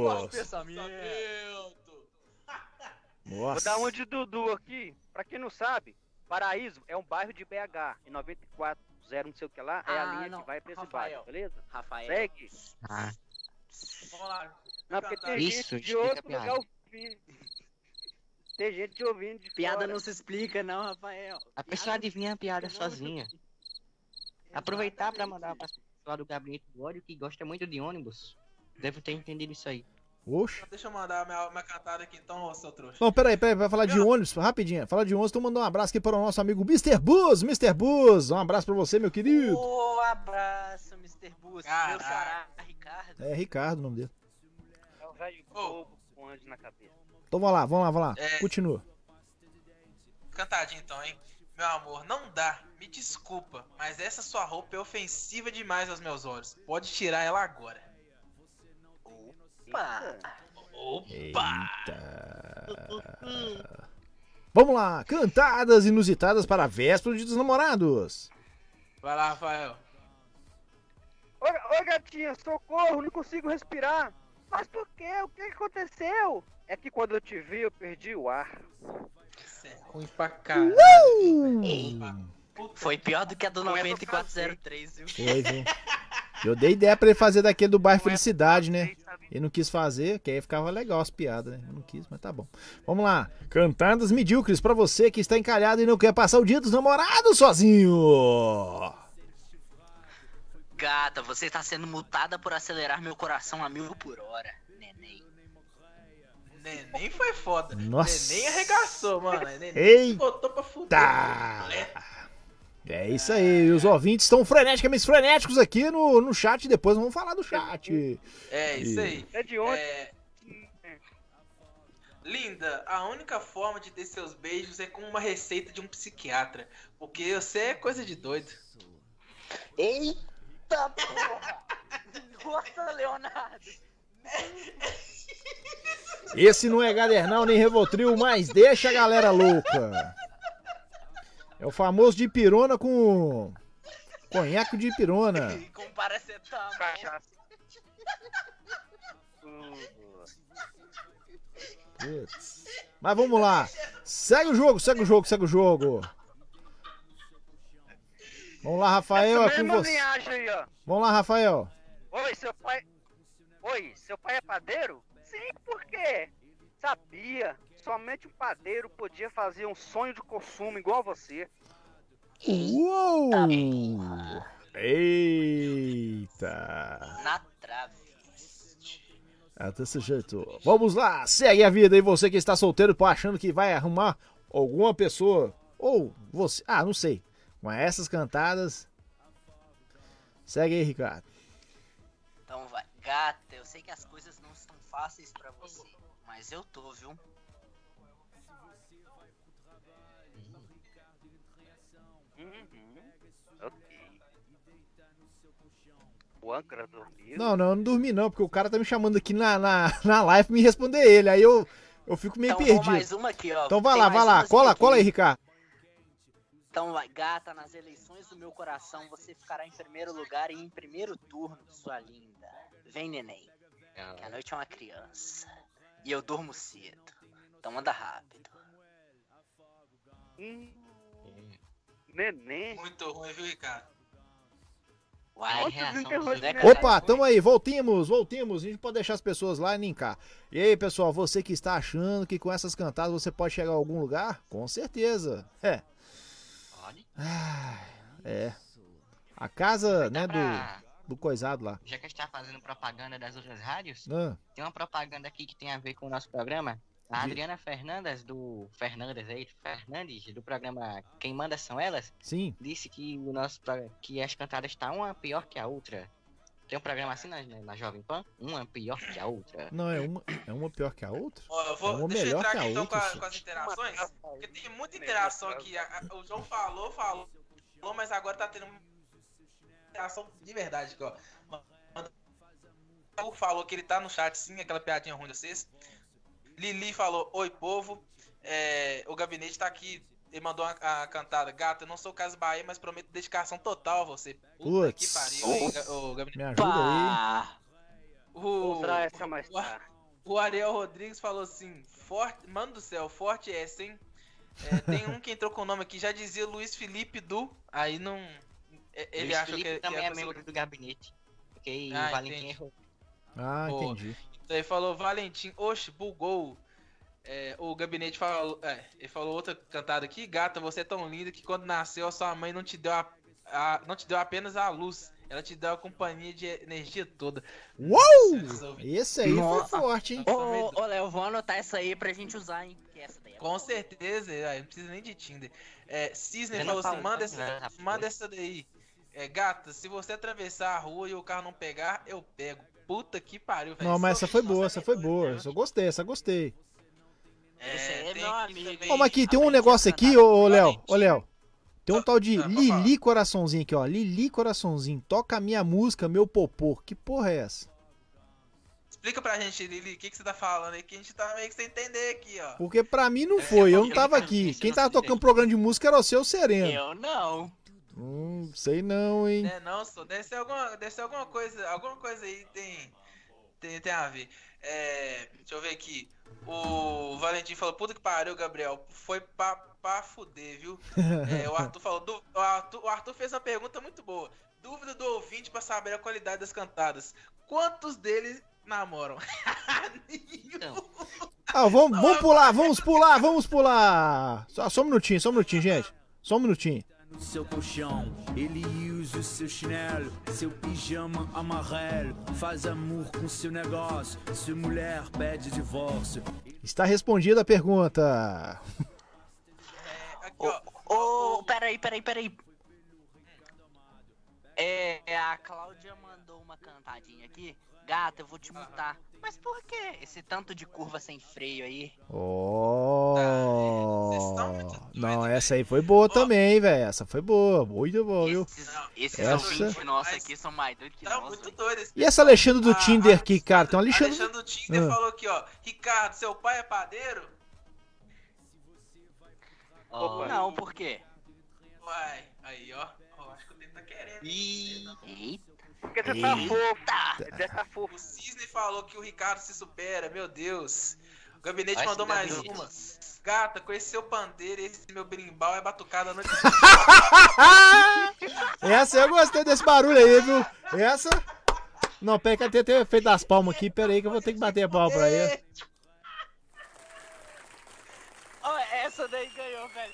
Vou dar uma de Dudu aqui. Pra quem não sabe, Paraíso é um bairro de BH. Em 94, 0 não sei o que lá, é a Ah, linha não. que vai pra esse Rafael. bairro, beleza? Rafael. Segue. Ah, Vamos lá. Não, porque tem Isso, gente de outro piada. lugar ouvindo. Tem gente ouvindo de Piada fora. não se explica, não, Rafael. a pessoa adivinha a piada sozinha. Aproveitar pra mandar pra pessoa do gabinete do ódio que gosta muito de ônibus. Deve ter entendido isso aí. Oxe. Deixa eu mandar minha, minha cantada aqui então, ô seu trouxa. Não, peraí, peraí, vai falar de ônibus, rapidinho. Falar de ônibus, então mandar um abraço aqui para o nosso amigo Mr. Buzz. Mr. Buzz, um abraço pra você, meu querido. Um abraço, Mr. Bus. Meu xará, Ricardo. É Ricardo o nome dele. É o velho bobo com anjo na cabeça. Então vamos lá, vamos lá, vamos lá. É. Continua. Cantadinho então, hein? Meu amor, não dá. Me desculpa, mas essa sua roupa é ofensiva demais aos meus olhos. Pode tirar ela agora. Opa! Vamos lá, cantadas inusitadas para a véspera de dos namorados. Vai lá, Rafael. Oi, oi, gatinha, socorro, não consigo respirar. Mas por quê? O que que aconteceu? É que quando eu te vi, eu perdi o ar. É ruim pra caralho. Foi pior do que a do Com essa 9403, viu? Foi, viu? Eu dei ideia pra ele fazer daquele do bairro Felicidade, né? Ele não quis fazer, que aí ficava legal as piadas, né? Eu não quis, mas tá bom. Vamos lá. Cantadas medíocres pra você que está encalhado e não quer passar o dia dos namorados sozinho. Gata, você está sendo multada por acelerar meu coração a mil por hora. Neném. Neném foi foda. Nossa. Neném arregaçou, mano. Neném Eita. botou pra fuder. Tá. É isso aí. Os ouvintes estão freneticamente frenéticos aqui no, no chat. Depois vamos falar do chat. É, isso aí. É de onde? É... Linda, a única forma de ter seus beijos é com uma receita de um psiquiatra. Porque você é coisa de doido. Eita porra! Nossa, Leonardo! Esse não é Gadernal nem Revotril, mas deixa a galera louca. É o famoso de pirona com conhaque de pirona. Com paracetamol. Putz. Mas vamos lá. Segue o jogo, segue o jogo, segue o jogo. Vamos lá, Rafael, é com você. aí, ó. Vamos lá, Rafael. Oi, seu pai. Oi, seu pai é padeiro? Sim, por quê? Sabia. Somente um padeiro podia fazer um sonho de consumo igual você. Uou! Eita! Na trave. Ah, desse jeito. Vamos lá, segue a vida aí, você que está solteiro, pô, achando que vai arrumar alguma pessoa. Ou você. Ah, não sei. Com essas cantadas. Segue aí, Ricardo. Gata, eu sei que as coisas não estão fáceis pra você, mas eu tô, viu? Uhum. Ok. O âncora dormiu. Não, não, eu não dormi não, porque o cara tá me chamando aqui na, na, na live pra me responder ele. Aí eu, eu fico meio Então, perdido. mais uma aqui, ó. Então vai Tem lá, vai lá. Cola, aqui. cola aí, Ricardo. Então, vai, gata, nas eleições do meu coração, você ficará em primeiro lugar e em primeiro turno, sua linda. Vem, neném. Que a noite é uma criança. E eu durmo cedo. Então anda rápido. Hum. Neném. Muito ruim, viu, Ricardo? Uai, reação né, Opa, tamo aí, voltemos, voltemos. A gente pode deixar as pessoas lá e linkar. E aí, pessoal, você que está achando que com essas cantadas você pode chegar a algum lugar? Com certeza. É. Ah, é. A casa, né, pra- do, do coisado lá. Já que a gente tá fazendo propaganda das outras rádios, Ah. tem uma propaganda aqui que tem a ver com o nosso programa. A Adriana Fernandes, do. Fernandes aí, Fernandes, do programa Quem Manda São Elas, Sim. disse que o nosso que as cantadas tá uma pior que a outra. Tem um programa assim na, na Jovem Pan? Uma pior que a outra. Não, é uma, é uma pior que a outra? Ó, eu É vou, uma deixa eu melhor entrar que aqui a então com, outra, a- só. com as interações, porque tem muita interação aqui. A- a- o João falou, falou, mas agora tá tendo interação de verdade aqui, ó. Manda- O falou que ele tá no chat sim, aquela piadinha ruim de vocês. Lili falou, oi povo. É, o gabinete tá aqui. Ele mandou uma, a cantada, gata, eu não sou Casa Bahia, mas prometo dedicação total a você. Puta que pariu, hein, ô, gabinete. Me ajuda aí. O, essa mais o, o Ariel Rodrigues falou assim: forte, mano do céu, forte essa, hein? É, tem um que entrou com o nome aqui, já dizia Luiz Felipe Du. Aí não. É, Ele Felipe que, também é pessoa- membro do gabinete. Porque Ah, o Valentim entendi. errou. Ah, Boa. entendi. Então ele falou, Valentim, oxe, bugou. É, o gabinete falou. É, ele falou outra cantada aqui, gata, você é tão linda que quando nasceu a sua mãe não te deu a, a- não te deu apenas a luz, ela te deu a companhia de energia toda. Uou! Esse aí Nossa. foi forte, hein? Ô, ô, Léo, vou anotar essa aí pra gente usar, hein? Porque essa daí é Com certeza, é, não precisa nem de Tinder. É, Cisne falou assim: manda essa, não, manda essa daí. É, gata, se você atravessar a rua e o carro não pegar, eu pego. Puta que pariu, velho. Não, mas essa foi boa, essa foi boa. Essa eu gostei, essa gostei. Aí é meu amigo. Ó, mas aqui tem um negócio aqui, ô ô, Léo, ô Léo. Tem um tal de ah, Lili Coraçãozinho aqui, ó. Lili Coraçãozinho. Toca a minha música, meu popô. Que porra é essa? Explica pra gente, Lili, o que, que você tá falando aí, que a gente tá meio que sem entender aqui, ó. Porque pra mim não foi, eu não tava aqui. Quem tava tocando programa de música era o seu Sereno. Eu não. Hum, sei não, hein. É, não, só deve ser alguma, deve ser alguma coisa, alguma coisa aí tem, tem, tem a ver. É, deixa eu ver aqui. O Valentim falou, puta que pariu, Gabriel, foi pra, pra fuder, viu? É, o Arthur falou, du- o, Arthur, o Arthur fez uma pergunta muito boa. Dúvida do ouvinte pra saber a qualidade das cantadas. Quantos deles namoram? Ah, vamos, vamos pular, vamos pular, vamos pular. Só, só um minutinho, só um minutinho, gente. Só um minutinho. No seu colchão. Ele usa o seu chinelo, seu pijama amarelo. Faz amor com seu negócio. Se mulher pede divórcio. Está respondida a pergunta. Ô, peraí, peraí, peraí. É, a Cláudia mandou uma cantadinha aqui. Gata, eu vou te multar. Mas por que esse tanto de curva sem freio aí? Oh. Não, essa aí foi boa também, velho. Essa foi boa. Muito boa, viu? Esses Essa- ouvintes nossos aqui são mais doidos que Tá nós. muito doido esse E essa Alexandre do Tinder aqui, cara? Tem um Alexandre. Alexandre do Tinder Ah. falou aqui, ó. Ricardo, seu pai é padeiro? Opa. Não, por quê? Uai, aí, ó. Ó, acho que o tempo tá querendo. Eita. Porque você tá fofo. Você tá fofo. O Cisne falou que o Ricardo se supera, meu Deus. O gabinete mandou mais gabinete. uma. Gata, esse seu pandeiro e esse meu berimbau é batucada noite Essa eu gostei desse barulho aí, viu? Essa. Não, pera que eu tenho feito as palmas aqui. Pera aí que eu vou ter que bater a palma pra ele. Ó, essa daí ganhou, velho.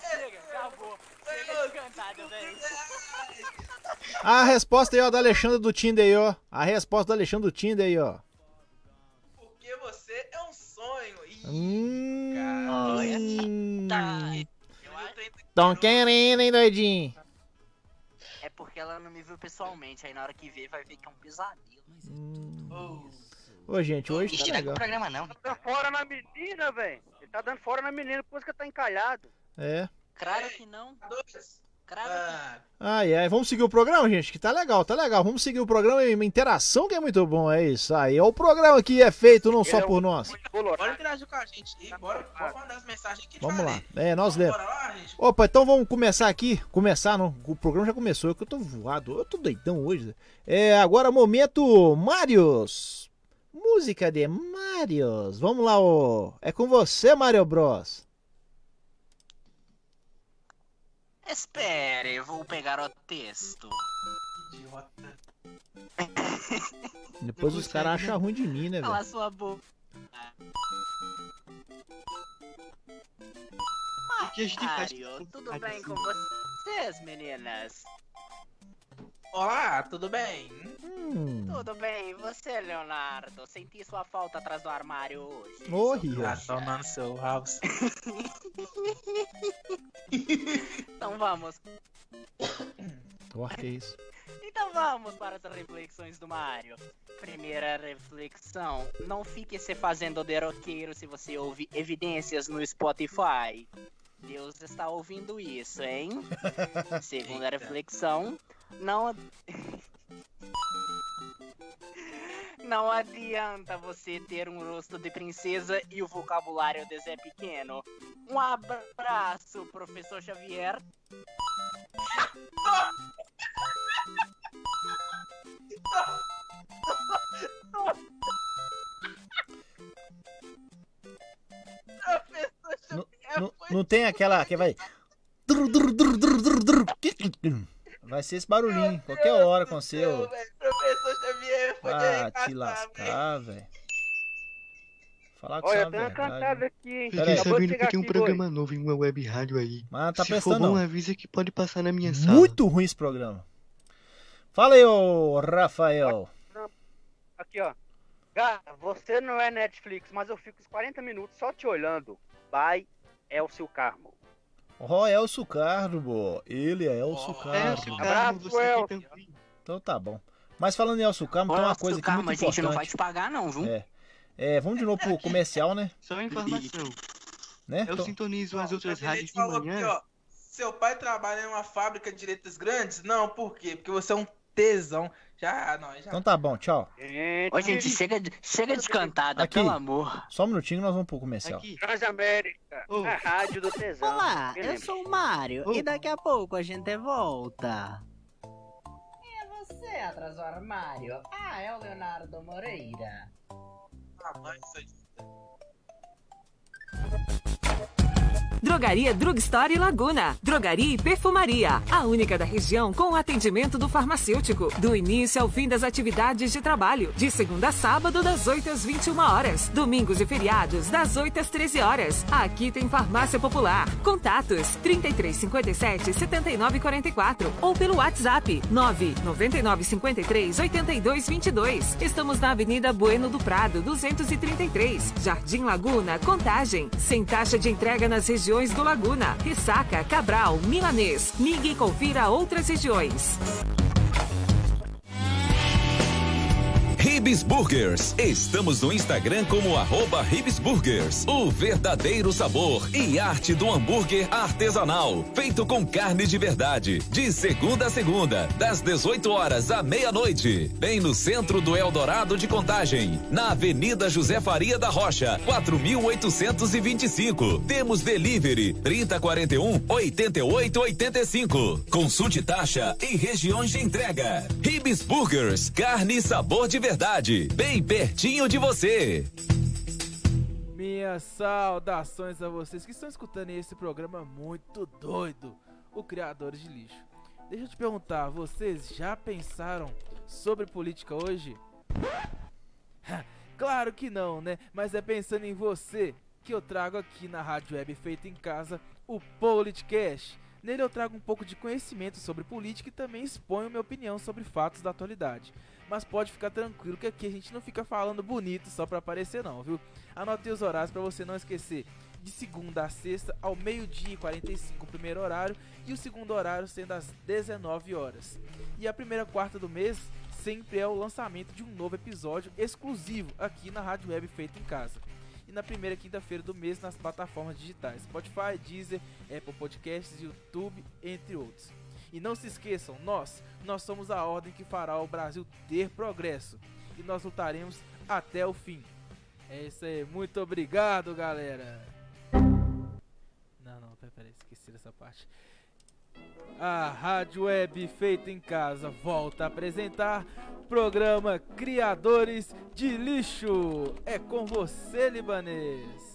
Chega, acabou. Chega de cantada, velho. A resposta aí, ó, da Alexandre do Tinder aí, ó. A resposta do Alexandre do Tinder aí, ó. Porque você é um sonho. Ih, Hum. Tá. Tão querendo, hein, doidinho? É porque ela não me viu pessoalmente. Aí na hora que vê, vai ver que é um pesadelo. Ô, gente, hoje Ixi, tá não é legal. programa não. Tá dando fora na menina, velho. Ele tá dando fora na menina, por isso que tá encalhado. É. Claro que não. Ah, Ai, ai, vamos seguir o programa, gente, que tá legal, tá legal. Vamos seguir o programa e uma interação que é muito bom, é isso aí. É o programa que é feito não só é por nós. bora interagir com a gente aí. Bora, bora mandar as mensagens aqui. Vamos lá. É, nós lemos. Opa, então vamos começar aqui. Começar, não. O programa já começou, é que eu tô voado. Eu tô doidão hoje. É, agora momento Marios. Música de Marios. Vamos lá, ô. É com você, Mario Bros. Espere, eu vou pegar o texto. Idiota. Depois os caras acham ruim de mim, né, Cala velho? sua boca. que a gente faz Mario, tudo bem com vocês, meninas? Olá, tudo bem? Hum. Tudo bem, e você, Leonardo? Senti sua falta atrás do armário hoje. Rio. Tá seu house. Então vamos. Que isso. Então vamos para as reflexões do Mario. Primeira reflexão: não fique se fazendo derroqueiro se você ouve evidências no Spotify. Deus está ouvindo isso, hein? Segunda reflexão: não. Não adianta você ter um rosto de princesa e o vocabulário de Zé Pequeno. Um abraço, professor Xavier. Não, não, não tem aquela que vai. Vai ser esse barulhinho, qualquer hora com o seu. Professor Xavier, foi Ah, te lascar, velho. Falar com Olha, você é tem uma cantada aqui, hein? Fiquei sabendo que tem um programa novo em uma web rádio aí. Mas tá Se prestando, for bom, não. avisa que pode passar na minha sala. Muito ruim esse programa. Fala aí, ô Rafael. Aqui, ó. Gata, você não é Netflix, mas eu fico os 40 minutos só te olhando. By Elcio Carmo. Ó, Elcio Carmo. Ele é Elcio Carmo. Carmo, você que Elcio. tem... Então tá bom. Mas falando em Elcio Carmo, tem uma coisa aqui calma, muito a gente não vai importante. te pagar, não, viu? É. É, vamos de novo pro comercial, né? Só informação. né? Eu Então- sintonizo as outras rádios de falou aqui, manhã. ó. Seu pai trabalha em uma fábrica de letras grandes? Não, por quê? Porque você é um tesão. Já, não, já. Então tá bom, tchau. Ô, gente, chega de, chega de cantada, Aqui. pelo amor. Só um minutinho que nós vamos pro comercial. Aqui. Transamérica, Ô. a rádio do tesão. Olá, eu lembra? sou o Mário Oh. e daqui a pouco a gente volta. E é você atrás do armário? Ah, é o Leonardo Moreira. Ah, mas isso aí. Drogaria Drugstore Laguna. Drogaria e perfumaria. A única da região com o atendimento do farmacêutico. Do início ao fim das atividades de trabalho. De segunda a sábado, das 8 às 21 horas. Domingos e feriados, das 8 às 13 horas. Aqui tem farmácia popular. Contatos 3357 7944 ou pelo WhatsApp 999 53 82 22. Estamos na Avenida Bueno do Prado, 233, Jardim Laguna, Contagem. Sem taxa de entrega nas regiões do Laguna, Ressaca, Cabral, Milanês. Ligue e confira outras regiões. Ribs Burgers. Estamos no Instagram como arroba Ribs Burgers. O verdadeiro sabor e arte do hambúrguer artesanal. Feito com carne de verdade. De segunda a segunda, das 18 horas à meia-noite. Bem no centro do Eldorado de Contagem. Na Avenida José Faria da Rocha, 4825. Temos delivery 3041 8885. Consulte taxa e regiões de entrega. Ribs Burgers. Carne e sabor de verdade. Bem pertinho de você. Minhas saudações a vocês que estão escutando esse programa muito doido, o Criadores de Lixo. Deixa eu te perguntar, vocês já pensaram sobre política hoje? claro que não, né? Mas é pensando em você que eu trago aqui na Rádio Web Feita em Casa o Politicast. Nele eu trago um pouco de conhecimento sobre política e também exponho minha opinião sobre fatos da atualidade. Mas pode ficar tranquilo que aqui a gente não fica falando bonito só pra aparecer não, viu? Anotei os horários pra você não esquecer. de segunda a sexta, ao meio-dia e 45 o primeiro horário, e o segundo horário sendo às 19 horas. E a primeira quarta do mês sempre é o lançamento de um novo episódio exclusivo aqui na Rádio Web Feito em Casa. E na primeira quinta-feira do mês nas plataformas digitais Spotify, Deezer, Apple Podcasts, YouTube, entre outros. E não se esqueçam, nós, nós somos a ordem que fará o Brasil ter progresso. E nós lutaremos até o fim. É isso aí, muito obrigado, galera. Não, não, peraí, esqueci dessa parte. A Rádio Web Feita em Casa volta a apresentar programa Criadores de Lixo. É com você, libanês.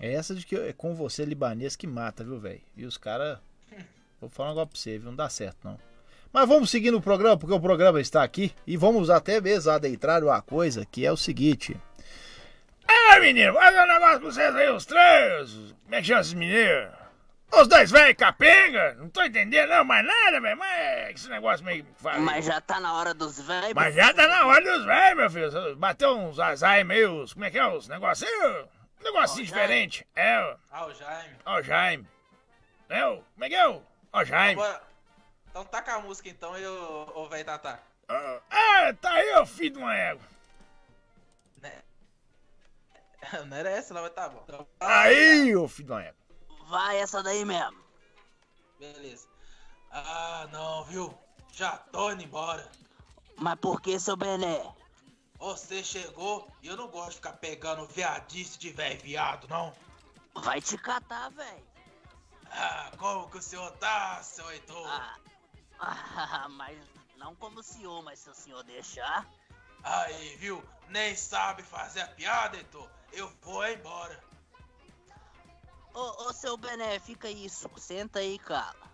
É essa de que é com você, libanês, que mata, viu, velho? E os caras. Vou falar um negócio pra você, viu? Não dá certo, não. Mas vamos seguir no programa, porque o programa está aqui. E vamos até mesmo adentrar uma coisa que é o seguinte. Ah, menino, vai ver um negócio pra vocês aí, os três. Como é que chama esses meninos? Os dois velhos capenga? Não tô entendendo não, mais nada, velho. Mas é esse negócio meio. Mas já tá na hora dos velhos. Mas já tá na hora dos velhos, meu filho. Bateu uns azar meio. Como é que é? Os negocinhos. Um negocinho diferente. É, ó. Ah, o Jaime. Ó, o Jaime. É, ó. Como é que é? Ó, o Jaime. Bora. Então taca a música então e o, o velho Tatá. Ah, ah, tá aí, ó, filho de uma égua. Não era essa, não, mas tá bom. Então, Aí, ô filho de uma égua. Vai essa daí mesmo. Beleza. Ah, não, viu? Já tô indo embora. Mas por que, seu Bené? Você chegou e eu não gosto de ficar pegando viadice de velho viado, não. Vai te catar, velho. Ah, como que o senhor tá, seu Heitor? Ah, mas não como o senhor, mas se o senhor deixar. Aí, viu? Nem sabe fazer a piada, Heitor. Eu vou embora. Ô, ô, seu Bené, fica isso. Senta aí, cala.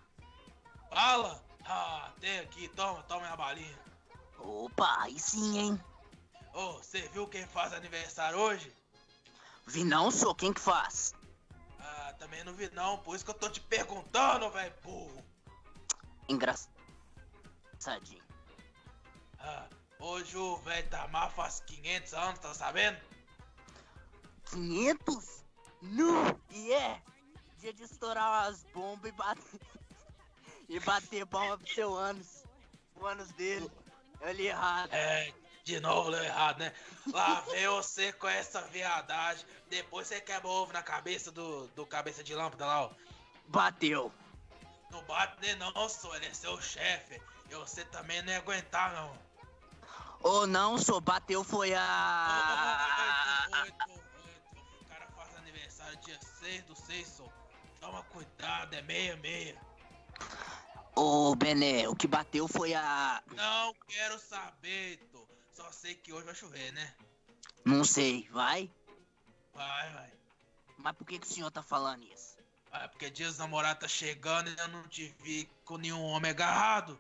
Bala? Ah, tem aqui, toma, toma a balinha. Opa, aí sim, hein? Ô, você viu quem faz aniversário hoje? Vi não, senhor, quem que faz? Ah, também não vi não, por isso que eu tô te perguntando, velho, burro. Engraçadinho. Ah, hoje o velho Tamar faz 500 anos, tá sabendo? 500? Nu! E é! Dia de estourar umas bombas e bater. e bater palma pro seu ânus. O ânus dele. Eu li errado. É, de novo leu errado, né? Lá vem você com essa viadagem. Depois você quebra ovo na cabeça do, do cabeça de lâmpada lá, ó. Bateu. Não bate nem não, só ele é seu chefe. E você também não ia aguentar, não. Ou não, só bateu foi a. O cara faz aniversário dia 6 do 6, só. Toma cuidado, é meia meia. Ô, Bené, o que bateu foi a. Não quero saber, tô. Só sei que hoje vai chover, né? Não sei, vai? Vai, vai. Mas por que, que o senhor tá falando isso? Ah, porque dia dos namorados tá chegando e eu não te vi com nenhum homem agarrado.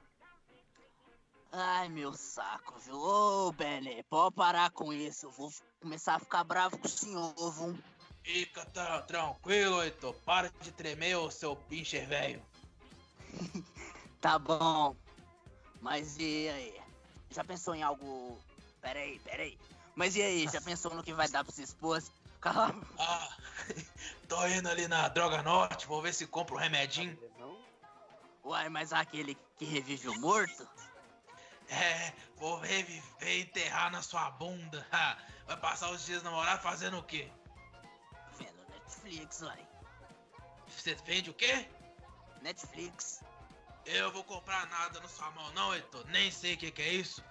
Ai, meu saco, viu? Ô, Bené, pode parar com isso. Eu vou começar a ficar bravo com o senhor, viu? Fica tra- tranquilo, Heitor. Para de tremer, ô seu pincher velho. Tá bom. Mas e aí? Já pensou em algo. Pera aí, pera aí. Mas e aí, já pensou no que vai dar pra sua esposa? Calma. Ah, tô indo ali na Droga Norte, vou ver se compro um remedinho. Uai, mas aquele que revive o morto? É, vou reviver e enterrar na sua bunda. Ha, Vai passar os dias namorado fazendo o quê? Vendo Netflix, uai. Você vende o quê? Netflix. Eu vou comprar nada na sua mão, não, Heitor. Nem sei o que, que é isso.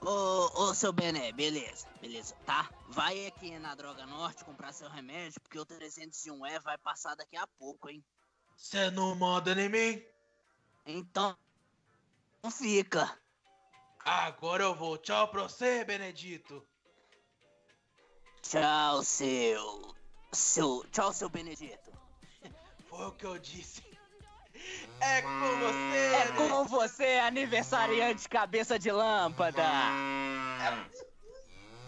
Ô, ô, seu Bené, beleza, beleza, tá? Vai aqui na Droga Norte comprar seu remédio, porque o 301E vai passar daqui a pouco, hein? Você não manda em mim? Então, não fica. Agora eu vou. Tchau pra você, Benedito. Tchau, seu. Seu. Tchau, seu Benedito. Foi o que eu disse. É com você. É com você, aniversariante cabeça de lâmpada.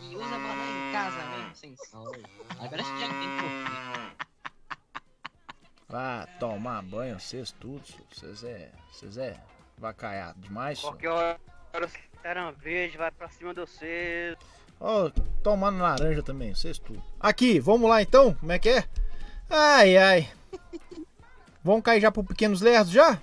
E usa banana em casa mesmo, sem som. Agora já tem por Vá tomar banho, vocês tudo. Vocês é. Vocês é. Vacaiado demais. Qualquer hora os caras verde, vai pra cima de você. Ó, tomando laranja também, sexto. Aqui, vamos lá então? Como é que é? Ai, ai. Vamos cair já pro Pequenos Lerdos já?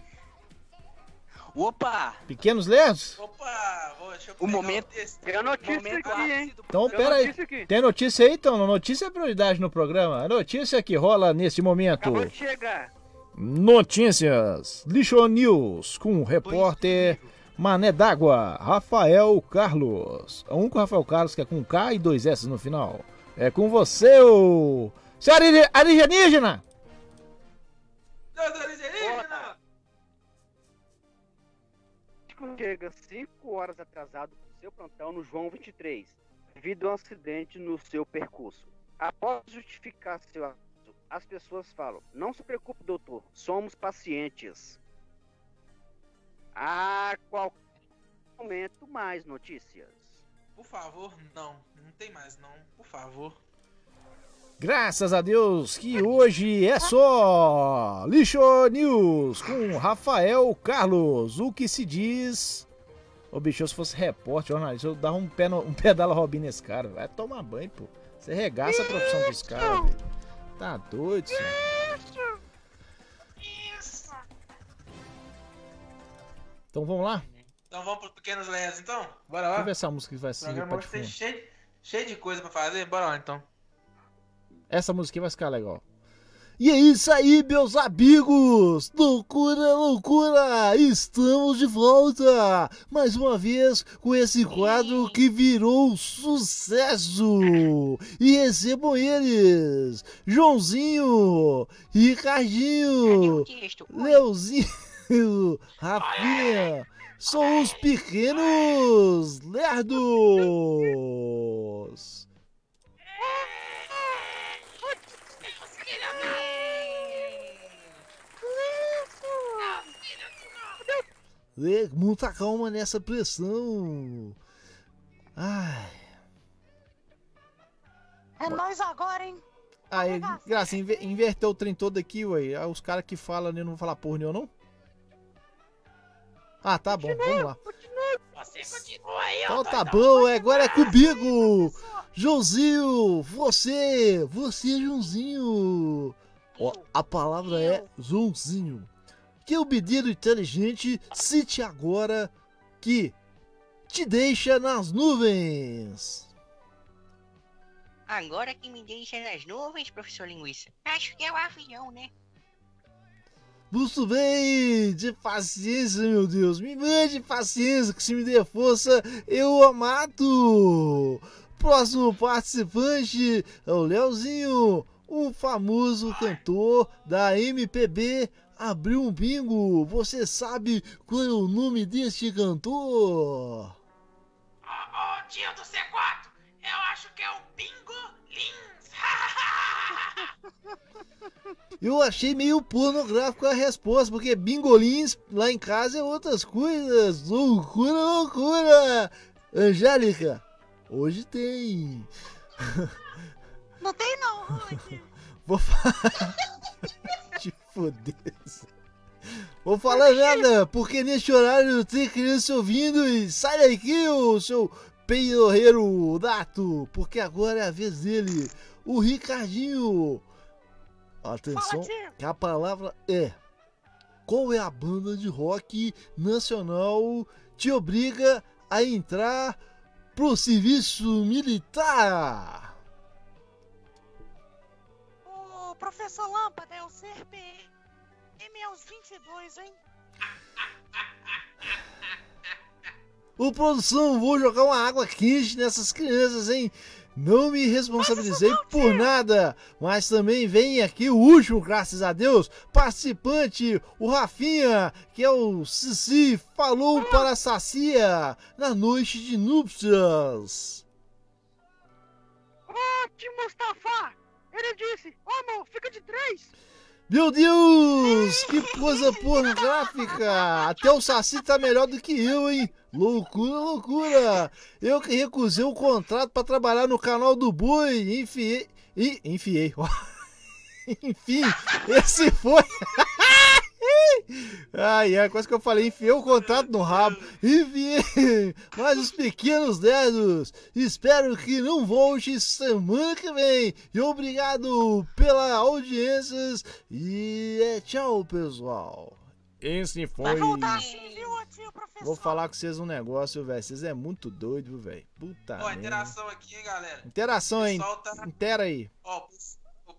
Opa! Pequenos Lerdos? Opa, vou, deixa eu O momento. Tem a notícia momento aqui, hein? Então, Tem pera aí. aqui. Tem notícia aí, então? Notícia é prioridade no programa. A notícia que rola nesse momento. Acabou de chegar. Notícias. Lixo News com o repórter Mané d'Água, Rafael Carlos. O único Rafael Carlos que é com K e dois S no final. É com você, o. Seu alienígena! Alienígena! Deus alienígena! Chega 5 horas atrasado pro seu plantão no João 23, devido a um acidente no seu percurso. Após justificar seu ato, as pessoas falam: Não se preocupe, doutor, somos pacientes. A qualquer momento, mais notícias. Por favor, não. Não tem mais, não. Por favor. Graças a Deus que hoje é só Lixo News com Rafael Carlos. O que se diz. Ô bicho, se fosse repórter, jornalista, eu dava um, pé no, um pedala Robin nesse cara. Vai tomar banho, pô. Você regaça a profissão dos caras, velho. Tá doido, senhor. Então vamos lá? Então vamos pros pequenos lerdos, então? Bora lá? Deixa eu ver essa música que vai ser cheio, cheio de coisa pra fazer. Bora lá, então. Essa música vai ficar legal. E é isso aí, meus amigos! Loucura, loucura! Estamos de volta! Mais uma vez com esse quadro que virou um sucesso! E recebam eles! Joãozinho! Ricardinho! Leozinho! Rafinha! São os pequenos lerdos! É, muita calma nessa pressão. Ai. É nós agora, hein? Aí, graça, inver- inverteu o trem todo aqui, ué. Aí os caras que falam, né, não vão falar porra nenhuma, não? Ah, tá bom, vamos lá. Você continua aí, Então tá bom, é, agora é comigo! Joãozinho, você, você, Joãozinho. Ó, a palavra é Joãozinho. Que o menino inteligente cite agora que te deixa nas nuvens. Agora que me deixa nas nuvens, professor Linguiça. Acho que é o avião, né? Muito bem, de paciência, meu Deus. Me mande paciência, que se me der força, eu a mato. Próximo participante é o Leozinho, um famoso cantor da MPB. Abriu um bingo. Você sabe qual é o nome deste cantor? Ô, tio do C4, eu acho que é o Bingo Lins. Eu achei meio pornográfico a resposta, porque bingolins lá em casa é outras coisas. Loucura, loucura! Angélica, hoje tem. Não tem não. Vou falar. Foder. Vou falar nada, porque neste horário tem criança ouvindo e sai daqui, o seu peidorreiro dato, porque agora é a vez dele, o Ricardinho. Atenção, que a palavra é: Qual é a banda de rock nacional te obriga a entrar pro serviço militar? O professor Lâmpada é o CRPM aos 22, hein? Ô produção, vou jogar uma água quente nessas crianças, hein? Não me responsabilizei por nada, mas também vem aqui o último, graças a Deus, participante, o Rafinha, que é o Cici, falou para a Sacia na noite de núpcias. Ô, tio Mustafa! Ele disse, ô amor, fica de três! Meu Deus, que coisa pornográfica! Até o Saci tá melhor do que eu, hein? Loucura, loucura! Eu que recusei o contrato pra trabalhar no canal do Boi, enfiei. Ih, enfiei. Enfim, esse foi. Ai, é quase que eu falei, enfiei o contrato no rabo. Enfiei, mas os pequenos dedos. Espero que não volte semana que vem. E obrigado pela audiência. E é, tchau, pessoal. Esse foi. Vou falar com vocês um negócio, velho. Vocês é muito doido, velho. Puta. Ó, interação aqui, hein, galera. Interação, hein? tá- Intera aí. Ó,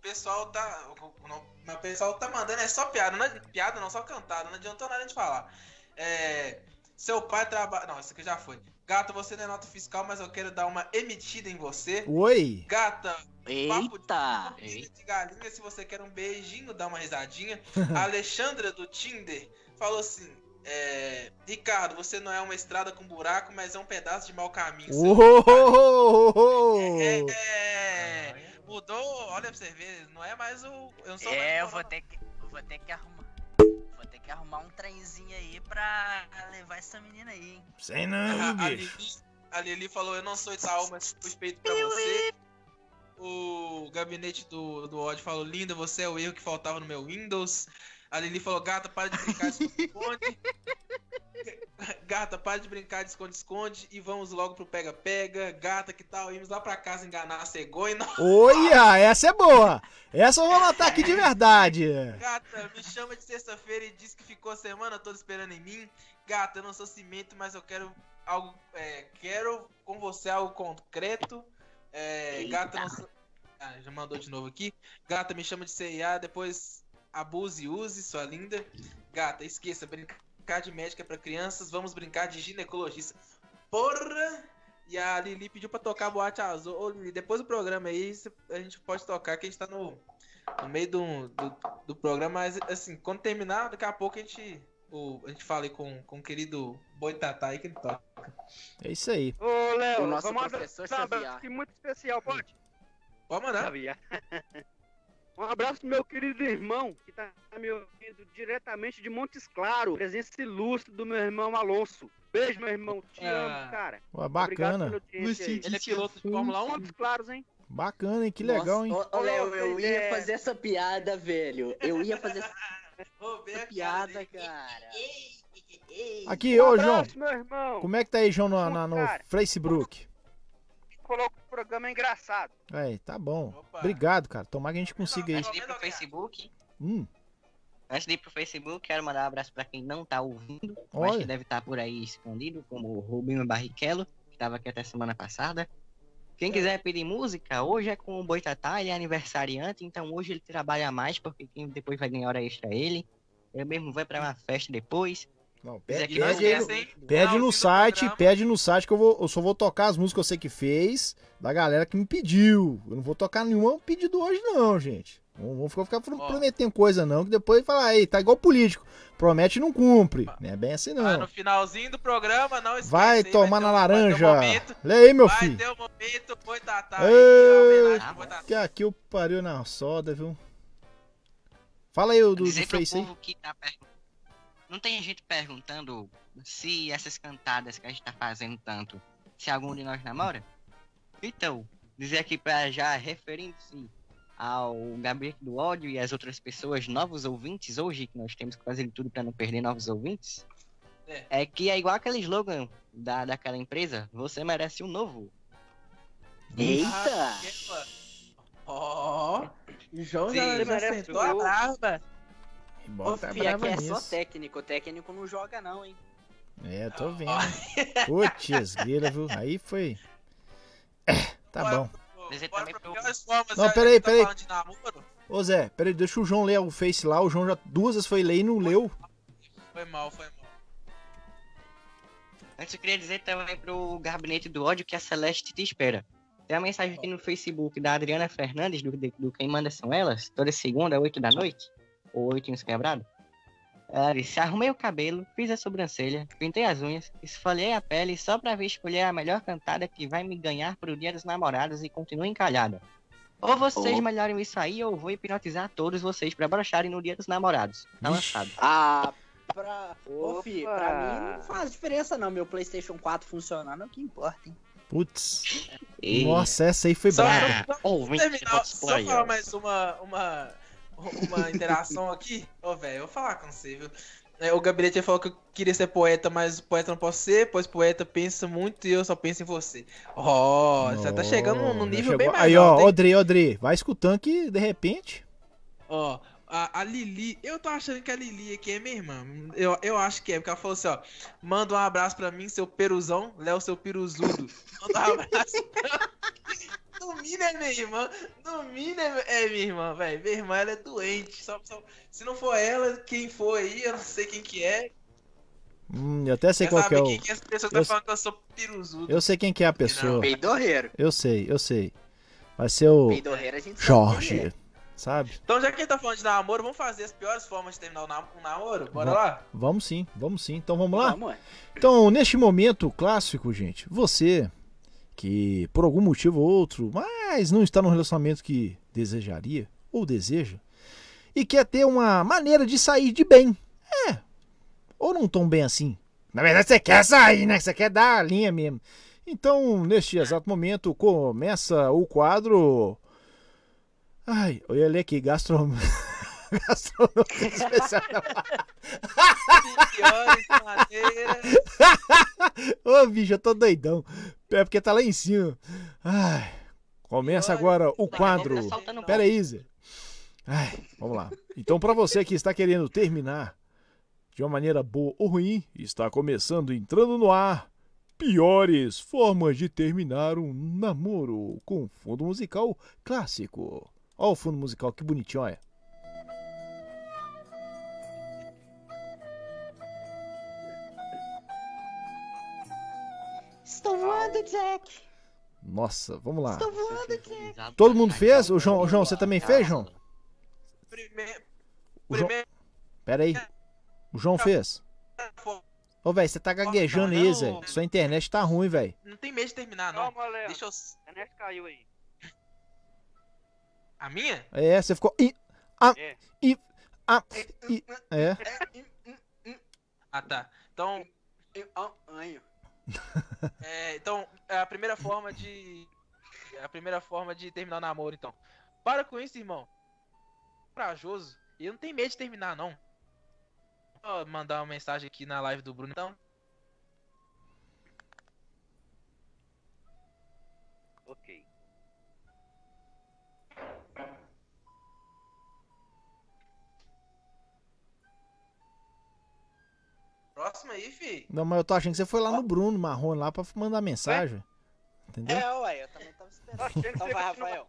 pessoal tá. o- não, o pessoal tá mandando, é só piada, não é piada não, só cantada, não adiantou nada de falar. É. Seu pai trabalha. Não, isso aqui já foi. Gata, você não é nota fiscal, mas eu quero dar uma emitida em você. Oi. Gata, papo de, Eita! papo de galinha, se você quer um beijinho, dá uma risadinha. A Alexandra do Tinder falou assim: é, Ricardo, você não é uma estrada com buraco, mas é um pedaço de mau caminho. seu Uou! é, mudou, olha pra você ver, não é mais o. Eu não É, o eu vou ter que. eu Vou ter que arrumar. Vou ter que arrumar um trenzinho aí pra levar essa menina aí, hein? Sei a, não, a bicho. Lili, a Lili falou: Eu não sou Itaú, mas pus peito pra você. O gabinete do, do ódio falou: Linda, você é o erro que faltava no meu Windows. A Lili falou: Gata, para de brincar de. Gata, para de brincar de esconde-esconde e vamos logo pro pega-pega. Gata, que tal? Irmos lá pra casa enganar a cegonha. Olha, essa é boa. Essa eu vou anotar aqui de verdade. Gata, me chama de sexta-feira e diz que ficou a semana toda esperando em mim. Gata, eu não sou cimento, mas eu quero algo. é, quero com você algo concreto. É, gata, não sou. Ah, já mandou de novo aqui. Gata, me chama de CIA, depois abuse e use, sua linda. Gata, esqueça, brincar de médica pra crianças, vamos brincar de ginecologista. Porra! E a Lili pediu pra tocar boate azul. Ô, Lili, depois do programa aí, a gente pode tocar, que a gente tá no, no meio do, do, do programa, mas assim, quando terminar, daqui a pouco a gente. O, a gente fala aí com, com o querido Boitatá aí que ele toca. É isso aí. Ô, Léo, O nosso vamos professor mandar Xavier. muito especial, pode? Pode mandar. Xavier. Um abraço pro meu querido irmão, que tá me ouvindo diretamente de Montes Claros. Presença ilustre do meu irmão Alonso. Beijo, meu irmão. Te Ah. amo, cara. Ué, bacana. Ele é piloto de Fórmula 1? Montes Claros, hein? Bacana, hein? Que legal, hein? Ô, ô, Léo, eu Ô, ia é. fazer essa piada, velho. Eu ia fazer essa Roubei a piada, cara. Aqui, ô, Um João. abraço, meu irmão. Como é que tá aí, João, no, na- no Cara. Facebook? O programa é engraçado. Aí, tá bom. Obrigado, cara. Tomara que a gente consiga. Antes de ir pro Facebook, Hum, antes de ir pro Facebook, quero mandar um abraço pra quem não tá ouvindo, mas Olha. que deve estar por aí escondido, como o Rubinho Barrichello, que tava aqui até semana passada. Quem quiser pedir música, hoje é com o Boitatá, ele é aniversariante, então hoje ele trabalha mais, porque quem depois vai ganhar hora extra é ele. Eu mesmo vou pra uma festa depois. Não, Quiser pede, não aí esquece, pede no site, pede no site que eu, vou, eu só vou tocar as músicas que eu sei que fez, da galera que me pediu. Eu não vou tocar nenhum pedido hoje, não, gente. Não vou ficar, ficar prometendo coisa, não, que depois fala, aí, tá igual político. Promete e não cumpre. Não é bem assim, não. no finalzinho do programa, não esquece. Vai aí, tomar ter na um- vai um laranja. momento- Lê aí, meu vai filho. ter o momento Boitatá Boitatá. Que aqui eu pariu na soda, viu? Fala aí o do, do Face aí. povo que tá perguntando. Não tem gente perguntando se essas cantadas que a gente tá fazendo tanto, se algum de nós namora? Então, dizer aqui pra já referindo-se ao Gabriel do Ódio e as outras pessoas, novos ouvintes hoje, que nós temos que fazer tudo pra não perder novos ouvintes, É. é que é igual aquele slogan da, daquela empresa, você merece um novo. Eita! Ó, João Sim, já, já merece sentou um a gol. Brava. Ô, filho, aqui é só nisso. técnico. O técnico não joga não, hein? É, tô vendo. Putz, grila, viu? Aí foi. É, tá bom. Dizer também pro... Não, peraí, peraí. tá namoro? Ô Zé, peraí, deixa o João ler o Face lá. O João já duas vezes foi ler e não leu. Foi mal, foi mal. Antes eu queria dizer também pro Gabinete do Ódio que a Celeste te espera. Tem uma mensagem aqui no Facebook da Adriana Fernandes, do, do Quem Manda São Elas, toda segunda, 8 da noite, ou 8 e uns quebrado. Ela disse, arrumei o cabelo, fiz a sobrancelha, pintei as unhas, esfoliei a pele só pra ver escolher a melhor cantada que vai me ganhar pro dia dos namorados e continua encalhada. Ou vocês Oh. melhoram isso aí, ou eu vou hipnotizar todos vocês pra brocharem no dia dos namorados. Tá lançado. Ah, pra... Ô, filho, pra mim não faz diferença não. Meu Playstation 4 funcionando é o que importa, hein? Putz. E- Nossa, essa aí foi Só- brava. só- terminar, dos só players. falar mais uma, uma, uma interação aqui. Ô, velho, eu vou falar com você, viu? É, o Gabinete falou que eu queria ser poeta, mas poeta não posso ser, pois poeta pensa muito e eu só penso em você. Ó, você tá chegando num Já nível bem mais Aí, ó, alto? Odri, Odri, vai escutando que de repente. Ó, a, a Lili, eu tô achando que a Lili aqui é minha irmã. Eu, eu acho que é, porque ela falou assim, ó. Manda um abraço pra mim, seu peruzão, Léo, seu piruzudo. Manda um abraço pra mínimo é minha irmã. Mínimo é é minha irmã, velho. Minha irmã, ela é doente. Só, só- se não for ela, quem for aí, eu não sei quem que é. Hum, eu até sei qual que é o. quem que essa pessoa eu, tá falando que eu sou piruzudo. eu sei quem que é a pessoa. Peidorreiro. Eu sei, eu sei. Vai ser o. Peidorreiro a gente sabe Jorge. quem é. Sabe? Então, já que a gente tá falando de namoro, vamos fazer as piores formas de terminar o nam- um namoro? Bora lá? Vamos sim, vamos sim. Então vamos lá? Vamos, ué. Então, neste momento clássico, gente, você que por algum motivo ou outro, mas não está no relacionamento que desejaria ou deseja e quer ter uma maneira de sair de bem. É. Ou não tão bem assim. Na verdade, você quer sair, né? Você quer dar a linha mesmo. Então, neste exato momento, começa o quadro. Ai, ia ler aqui, gastro... gastronomia especial. Ô, bicho, eu tô doidão. É porque tá lá em cima. Ai, começa agora o quadro. Pera aí, Zé. Ai, vamos lá. Então, pra você que está querendo terminar de uma maneira boa ou ruim, está começando entrando no ar. Piores formas de terminar um namoro com fundo musical clássico. Ó o fundo musical, que bonitinho, olha. Jack. Nossa, vamos lá. Estou voando, Jack. Todo mundo fez? O João, o João você também fez, João? Primeiro. O João... Primeiro. Pera aí. O João fez? Ô, velho, você tá gaguejando aí, Zé. Sua internet tá ruim, velho. Não tem medo de terminar, não. Calma, Léo. Deixa eu. A net caiu aí. A minha? É, você ficou. Ih, ah, É. ih, ah, ih. É. Ah, tá. Então. É, então, é a primeira forma de. É a primeira forma de terminar o namoro, então. Para com isso, irmão. Corajoso. Eu não tenho medo de terminar, não. Vou mandar uma mensagem aqui na live do Bruno, então. Próximo aí, fi. Não, mas eu tô achando que você foi lá no Bruno Marrone lá pra mandar mensagem. Entendeu? É, ué, eu também tava esperando. Então vai, Rafael.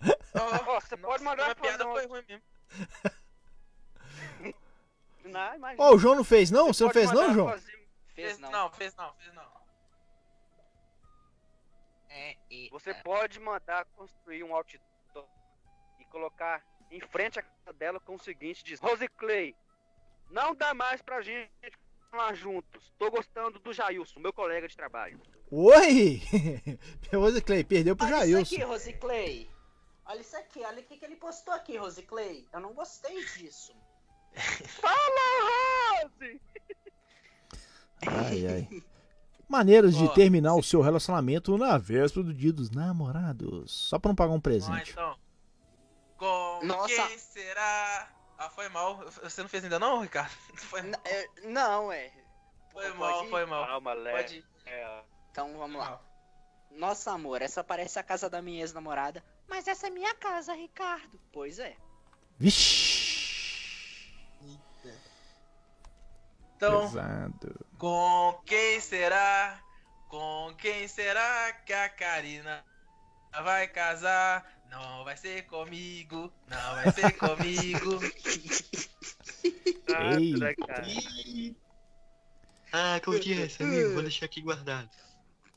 Você pode mandar pra piada foi ruim mesmo. Não, imagina. Ó, o João não fez, não? Você não pode fez, não, João? fazer- Fez não, fez não, fez não. É, Você pode mandar construir um outdoor e colocar em frente à casa dela com o seguinte: diz, Rose Clay, não dá mais pra gente lá juntos. Tô gostando do Jailson, meu colega de trabalho. Oi! Rose Clay, perdeu pro Olha isso Jailson. aqui, Rose Clay. Olha isso aqui, olha o que, que ele postou aqui, Rose Clay. Eu não gostei disso. Fala, Rose! Ai, ai. Maneiras de Ó, terminar o seu relacionamento na véspera do dia dos namorados. Só pra não pagar um presente. então. Com Nossa. quem será? Ah, foi mal. Você não fez ainda não, Ricardo? Foi, Não, é. foi Pode mal, ir? foi mal. Calma, Léo. Pode ir. É, Então vamos lá. Nossa, amor, essa parece a casa da minha ex-namorada. Mas essa é minha casa, Ricardo. Pois é. Vixe! Então, Pesado. com quem será? Com quem será que a Karina vai casar? Não vai ser comigo, não vai ser comigo. Ei. cara. Ah, curti essa, amigo. Vou deixar aqui guardado.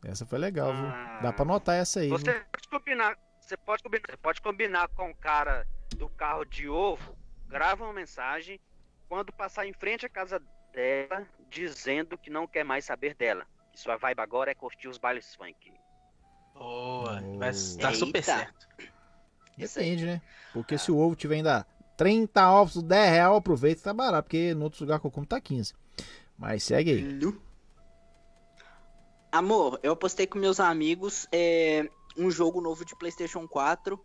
Essa foi legal, viu? Ah. Dá pra anotar essa aí, Você viu? pode combinar, você pode combinar, você pode combinar com o cara do carro de ovo, grava uma mensagem quando passar em frente à casa dela, dizendo que não quer mais saber dela. Que sua vibe agora é curtir os bailes funk. Boa, vai dar Eita. super certo. Depende, né? Porque se o ovo tiver ainda 30 ovos, 10 real, aproveita tá barato. Porque no outro lugar que eu como tá 15. Mas segue aí. Amor, eu apostei com meus amigos é, um jogo novo de PlayStation 4.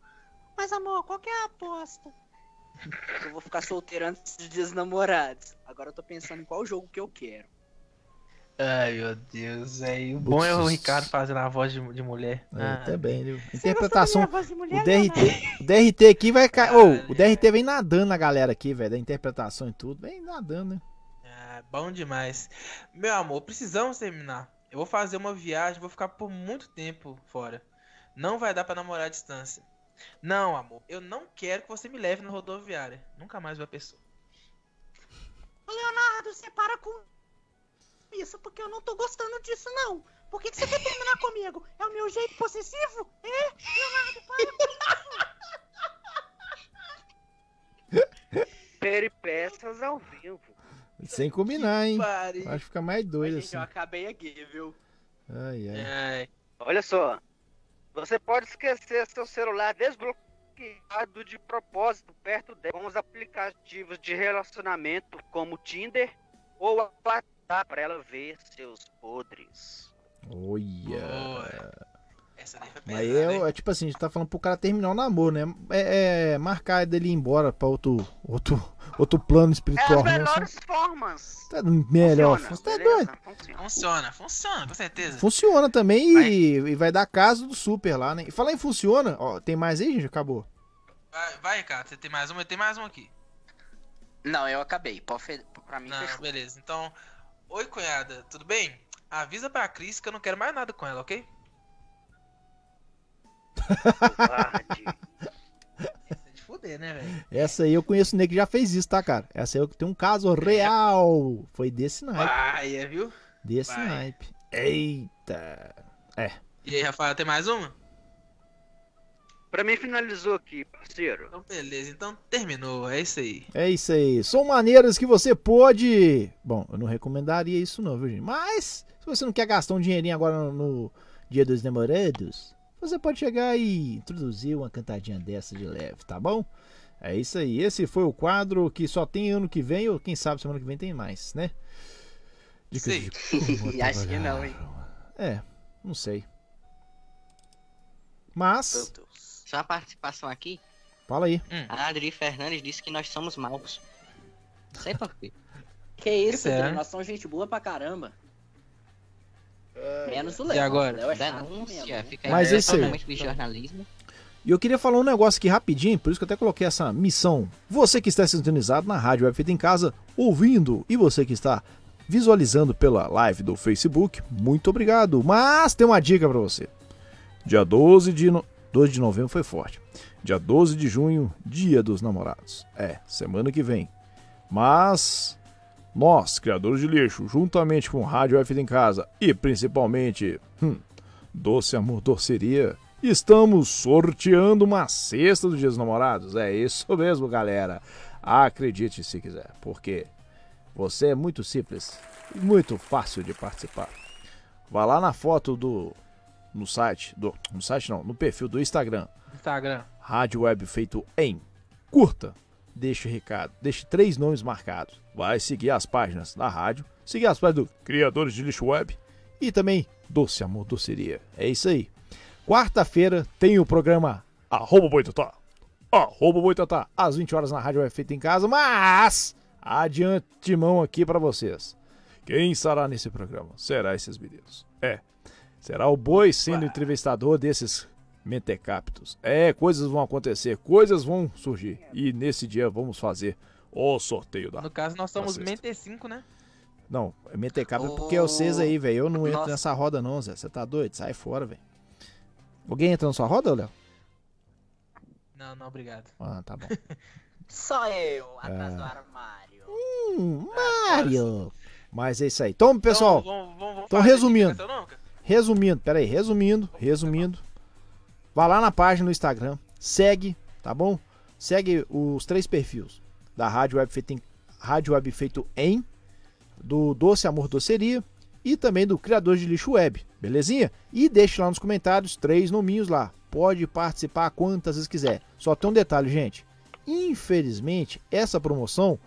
Mas, amor, qual que é a aposta? Eu vou ficar solteiro antes dos dias dos namorados. Agora eu tô pensando em qual jogo que eu quero. Ai, meu Deus, velho. O bom é o Ricardo fazendo a voz de, de mulher. É, Ah. também, viu? Interpretação. voz de mulher, O DRT, o DRT aqui vai cair. Ô, o DRT vem nadando na galera aqui, velho, da interpretação e tudo. Vem nadando, né? Ah, bom demais. Meu amor, precisamos terminar. Eu vou fazer uma viagem, vou ficar por muito tempo fora. Não vai dar pra namorar à distância. Não, amor, eu não quero que você me leve na rodoviária. Nunca mais ver a pessoa. Ô, Leonardo, você para com isso, porque eu não tô gostando disso, não. Por que, que você quer terminar comigo? É o meu jeito possessivo? É? Leonardo, para com Peripécias ao vivo. Sem combinar, hein? pariu. Acho que fica mais doido Gente, assim. eu acabei aqui, viu? Ai, ai. Olha só. Você pode esquecer seu celular desbloqueado de propósito perto dele com os aplicativos de relacionamento como Tinder ou WhatsApp para ela ver seus podres. Olha. Essa daí foi Mas é, é tipo assim, a gente tá falando pro cara terminar o namoro, né? É, é marcar dele ir embora pra outro, outro, outro plano É espiritual. as né? melhores formas. Tá melhor. Funciona, Você tá beleza? doido? Funciona, funciona, com certeza. Funciona também e, e vai dar caso do super lá, né? E falar em funciona, ó, tem mais aí, gente? Acabou. Vai, vai, Ricardo, você tem mais uma? Eu tenho mais uma aqui. Não, eu acabei. Pra mim, Não, fechou. beleza. Então, oi, cunhada, tudo bem? Avisa pra Cris que eu não quero mais nada com ela, ok? É de fuder, né, velho? Essa aí eu conheço o nego que já fez isso, tá, cara? Essa aí eu tenho um caso real. Foi desse naipe. Vai, é, viu? Desse vai. naipe. Eita. É. E aí, Rafael, tem mais uma? Pra mim finalizou aqui, parceiro. Então, beleza. Então, terminou. É isso aí. É isso aí. São maneiras que você pode. Bom, eu não recomendaria isso, não, viu, gente? Mas, se você não quer gastar um dinheirinho agora no, Dia dos Namorados, você pode chegar e introduzir uma cantadinha dessa de leve, tá bom? É isso aí. Esse foi o quadro que só tem ano que vem, ou quem sabe semana que vem tem mais, né? Dicas de como Acho que não, hein? É, não sei. Mas, Só uma participação aqui. fala aí. A Adri Fernandes disse que nós somos maus. Não sei por quê. Que isso, é. Adri, nós somos gente boa pra caramba. Menos o E Léo. agora? O Léo é Denúncia, mesmo. fica Mas esse de jornalismo. E eu queria falar um negócio aqui rapidinho, por isso que eu até coloquei essa missão. Você que está sintonizado na Rádio Web Feita em Casa, ouvindo, e você que está visualizando pela live do Facebook, muito obrigado. Mas tem uma dica para você. Dia 12 de, no... 12 de novembro foi forte. Dia 12 de junho, Dia dos Namorados. É, semana que vem. Mas nós, criadores de lixo, juntamente com Rádio Feita em Casa e principalmente hum, Doce Amor Doceria, estamos sorteando uma cesta do Dia dos Namorados. É isso mesmo, galera. Acredite se quiser, porque você é muito simples e muito fácil de participar. Vá lá na foto do no site, do no site não, no perfil do Instagram, Instagram. Rádio Web feito em. Curta, deixe o recado, deixe três nomes marcados. Vai seguir as páginas da rádio, seguir as páginas do Criadores de Lixo Web e também Doce Amor Doceria. É isso aí. Quarta-feira tem o programa Arroba Boitatá. Arroba Boitatá, às 20 horas na Rádio Web feita em casa, mas adiante mão aqui para vocês. Quem estará nesse programa? Será esses meninos. É, será o Boi sendo entrevistador desses mentecaptos. É, coisas vão acontecer, coisas vão surgir. E nesse dia vamos fazer o sorteio da. No caso, nós somos. Mente 5, né? Não, é mentecapto porque é vocês aí, velho. Eu não entro Nossa. nessa roda, não, Zé. Você tá doido? Sai fora, velho. Alguém entra na sua roda, Léo? Não, não, obrigado. Ah, tá bom. Só eu, atrás É. do armário. Hum, Mario! Mas é isso aí. Então, pessoal. Vamos, vamos, vamos Então, resumindo. Resumindo, peraí, resumindo, resumindo. Vá lá na página no Instagram, segue, tá bom? Segue os três perfis da Rádio Web Feito em, Rádio Web Feito em, do Doce Amor Doceria e também do Criador de Lixo Web, belezinha? E deixe lá nos comentários três nominhos lá. Pode participar quantas vezes quiser. Só tem um detalhe, gente. Infelizmente, essa promoção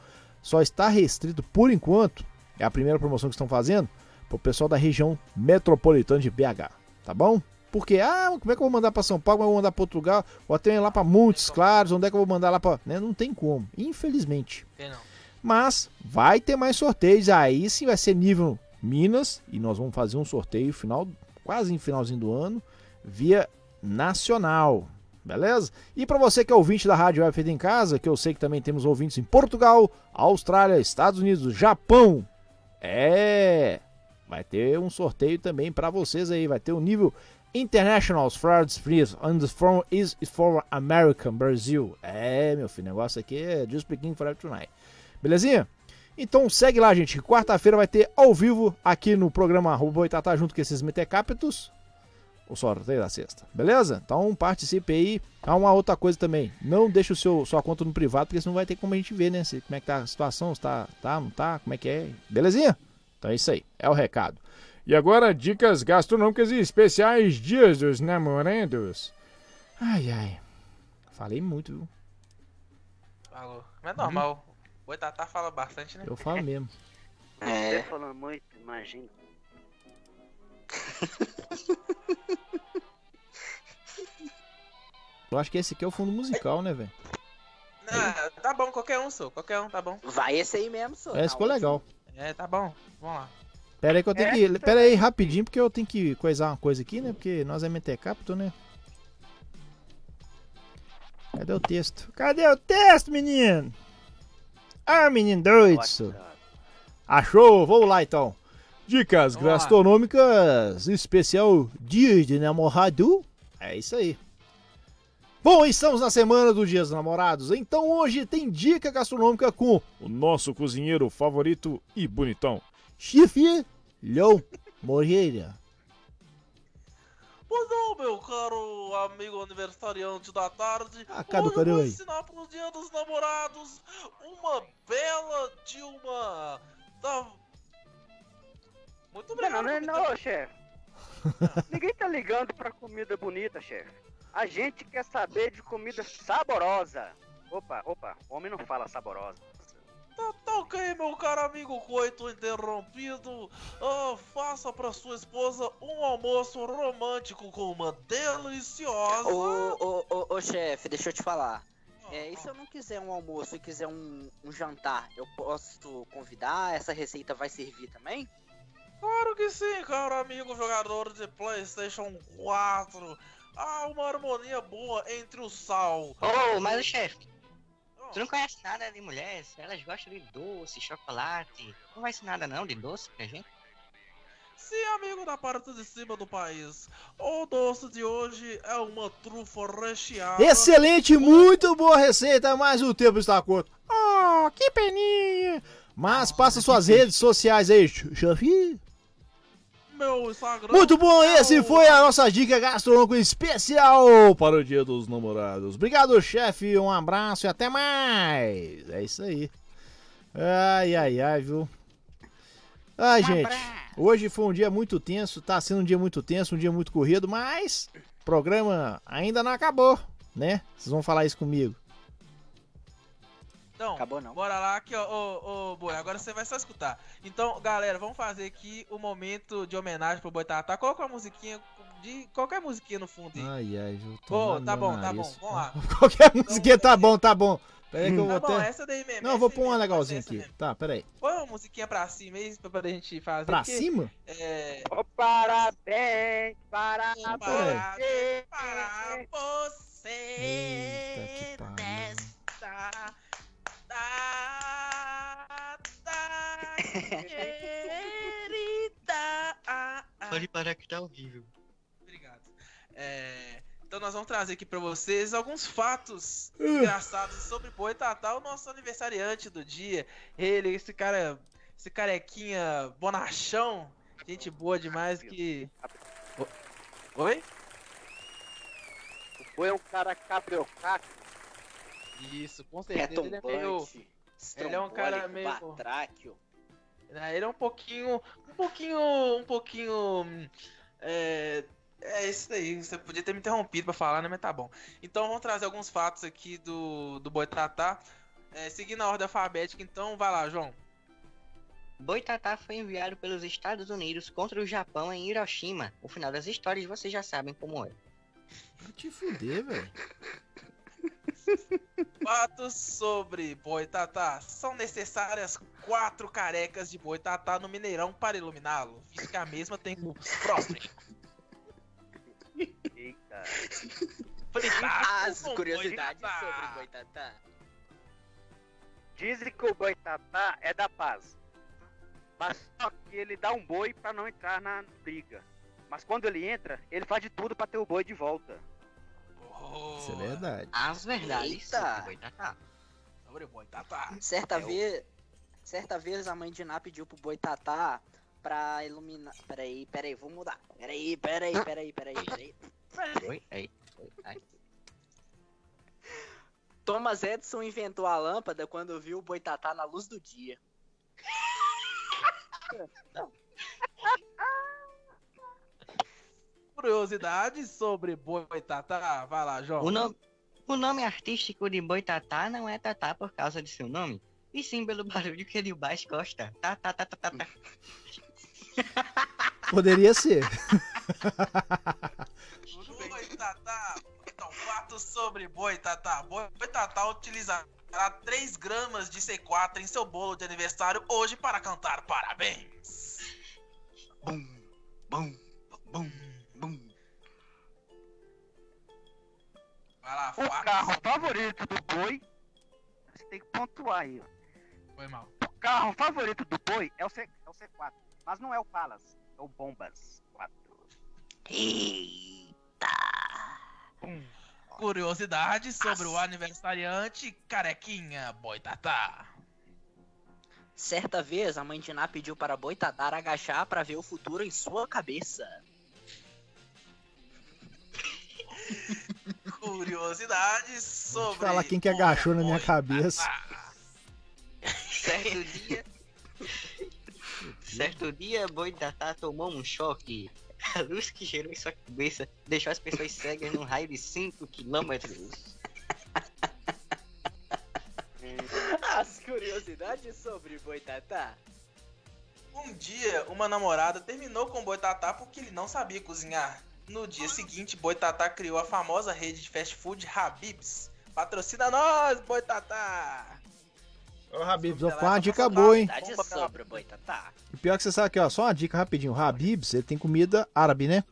só está restrito por enquanto. É a primeira promoção que estão fazendo para o pessoal da região metropolitana de BH, tá bom? Porque, ah, como é que eu vou mandar pra São Paulo, como é que eu vou mandar pra outro lugar, ou até lá pra Montes Claros, onde é que eu vou mandar lá pra. Né? Não tem como, infelizmente. Tem não. Mas vai ter mais sorteios, aí sim vai ser nível Minas, e nós vamos fazer um sorteio final, quase em finalzinho do ano, via nacional. Beleza? E para você que é ouvinte da Rádio Web Feita em Casa, que eu sei que também temos ouvintes em Portugal, Austrália, Estados Unidos, Japão. É, vai ter um sorteio também para vocês aí, vai ter o um nível International Frauds Free and the phone is for American Brazil. É, meu filho, negócio aqui é just speaking for tonight. Belezinha? Então segue lá, gente. Quarta-feira vai ter ao vivo aqui no programa Robô Itatá junto com esses Metecaptos o sorteio da sexta. Beleza? Então participe aí. Há uma outra coisa também. Não deixe o seu, sua conta no privado, porque senão vai ter como a gente ver, né? Se, como é que tá a situação, se tá, tá, não tá, como é que é. Belezinha? Então é isso aí. É o recado. E agora, dicas gastronômicas e especiais Dias dos Namorados. Ai, ai. Falei muito, viu? Falou. Mas é normal. O Boitatá fala bastante, né? Eu falo mesmo. É. Você falando muito, imagina. Eu acho que esse aqui é o fundo musical, né, velho? Tá bom, qualquer um, sou. Qualquer um, tá bom. Vai esse aí mesmo, sou. Esse ficou legal. É, tá bom. Vamos lá. Pera aí que eu tenho que. Pera aí rapidinho, porque eu tenho que coisar uma coisa aqui, né? Porque nós é Mentecapto, né? Cadê o texto? Cadê o texto, menino? Ah, menino doido. Achou? Vamos lá então. Dicas Vamos lá. gastronômicas especial Dia de Namorado. É isso aí. Bom, estamos na semana do Dia dos Namorados, então hoje tem dica gastronômica com O nosso cozinheiro favorito e bonitão. Chifre Leão Moreira. Pois não, meu caro amigo aniversariante da tarde. Ah, cara Hoje eu vou ensinar pro dia dos namorados uma bela de uma. Da... Muito Não, obrigado. não, não, não, chefe. Ninguém tá ligando pra comida bonita, chefe. A gente quer saber de comida saborosa. Opa, opa, homem não fala saborosa. Tá, tá ok, meu caro amigo coito interrompido. Ah, faça pra sua esposa um almoço romântico com uma deliciosa. Ô, ô, ô, ô chefe, deixa eu te falar. É, e se eu não quiser um almoço e quiser um, um jantar, eu posso convidar? Essa receita vai servir também? Claro que sim, caro amigo jogador de PlayStation 4. Há uma harmonia boa entre o sal. Ô, mas o chefe, tu não conhece nada de mulheres? Elas gostam de doce, chocolate. Não vai ser nada não de doce pra gente? Sim, amigo da parte de cima do país. O doce de hoje é uma trufa recheada. Excelente, muito boa receita, mas o tempo está curto. Oh, que peninha. Mas passa suas redes sociais aí, chefe. Meu Instagram. Muito bom, esse foi a nossa dica gastronômica especial para o Dia dos Namorados. Obrigado, chefe, um abraço e até mais. É isso aí. Ai, ai, ai, viu? Ai, gente, hoje foi um dia muito tenso, tá sendo um dia muito tenso, um dia muito corrido, mas o programa ainda não acabou, né? Vocês vão falar isso comigo. Então, bora lá que, ó, ô, ô, Boi, agora você vai só escutar. Então, galera, vamos fazer aqui o momento de homenagem pro Boitatá. Coloca uma musiquinha, de qualquer musiquinha no fundo aí. Ai, ai, eu tô Ô, lá tá bom, tá nariz. bom, vamos lá. Qualquer musiquinha tá bom, tá bom. Pera aí que eu Tá vou bom, até... essa daí mesmo, Não, vou pôr uma legalzinha aqui. mesmo. Tá, pera aí. Põe uma musiquinha pra cima aí pra poder a gente fazer. Pra porque, cima? É. Ô, parabéns para Para, você. para você nesta data querida. Pode parar que tá horrível. Obrigado. É, então nós vamos trazer aqui pra vocês alguns fatos Uh. engraçados sobre Boitatá, o nosso aniversariante do dia. Ele, esse cara, esse carequinha bonachão, gente boa demais que... O- Oi? Foi um cara cabriocato. Isso, com certeza ele é meio... Ele é um cara meio... Batráquio. né, Ele é um pouquinho, um pouquinho, um pouquinho, é, é isso daí. Você podia ter me interrompido pra falar, né? Mas tá bom. Então vamos trazer alguns fatos aqui do do Boitatá, é, seguindo a ordem alfabética. Então vai lá, João. Boitatá foi enviado pelos Estados Unidos contra o Japão em Hiroshima. O final das histórias vocês já sabem como é. Vai te fuder, velho. Fatos sobre Boitatá. São necessárias quatro carecas de Boitatá no Mineirão para iluminá-lo, visto que a mesma tem grupos próximos. Eita. As curiosidades Boitatá. sobre Boitatá. Dizem que o Boitatá é da paz. Mas só que ele dá um boi pra não entrar na briga. Mas quando ele entra, ele faz de tudo pra ter o boi de volta. Isso é verdade. As verdades Eita. sobre Boitatá. Sobre Boitatá. Certa É o- vez, certa vez a mãe de Ná pediu pro Boitatá pra iluminar. Peraí, peraí, vou mudar. Peraí, peraí, peraí, peraí, peraí. Oi, aí, oi, aí. Thomas Edison inventou a lâmpada quando viu o Boitatá na luz do dia. Curiosidades sobre Boitatá. Vai lá, João. O, nome, o nome artístico de Boitatá não é Tatá por causa de seu nome, e sim pelo barulho que ele mais gosta. Tá, tá, tá, tá, tá, tá. Poderia ser. Boitatá. Então, fatos sobre Boitatá. Boitatá utilizará 3 gramas de C4 em seu bolo de aniversário hoje para cantar parabéns. Bum, bum, bum. Vai lá, O carro favorito do boi. Você tem que pontuar aí, ó. Foi mal. O carro favorito do boi é o, C, é o C4. Mas não é o Palas, é o Bombas 4. Curiosidades sobre o aniversariante carequinha Boitatá. Certa vez a mãe de Ná pediu para Boitatá agachar para ver o futuro em sua cabeça. Curiosidades sobre. Falar quem que agachou na minha cabeça. Certo dia. certo dia, Boitatá tomou um choque. A luz que gerou em sua cabeça deixou as pessoas cegas num raio de 5 quilômetros. As curiosidades sobre Boitatá. Um dia, uma namorada terminou com Boitatá porque ele não sabia cozinhar. No dia seguinte, Boitatá criou a famosa rede de fast food Habib's. Patrocina nós, Boitatá! Ô, Habibs, ó, foi uma dica boa, hein? Curiosidades sobre Boitatá. E pior que você sabe aqui, ó, só uma dica rapidinho. O Habibs, ele tem comida árabe, né?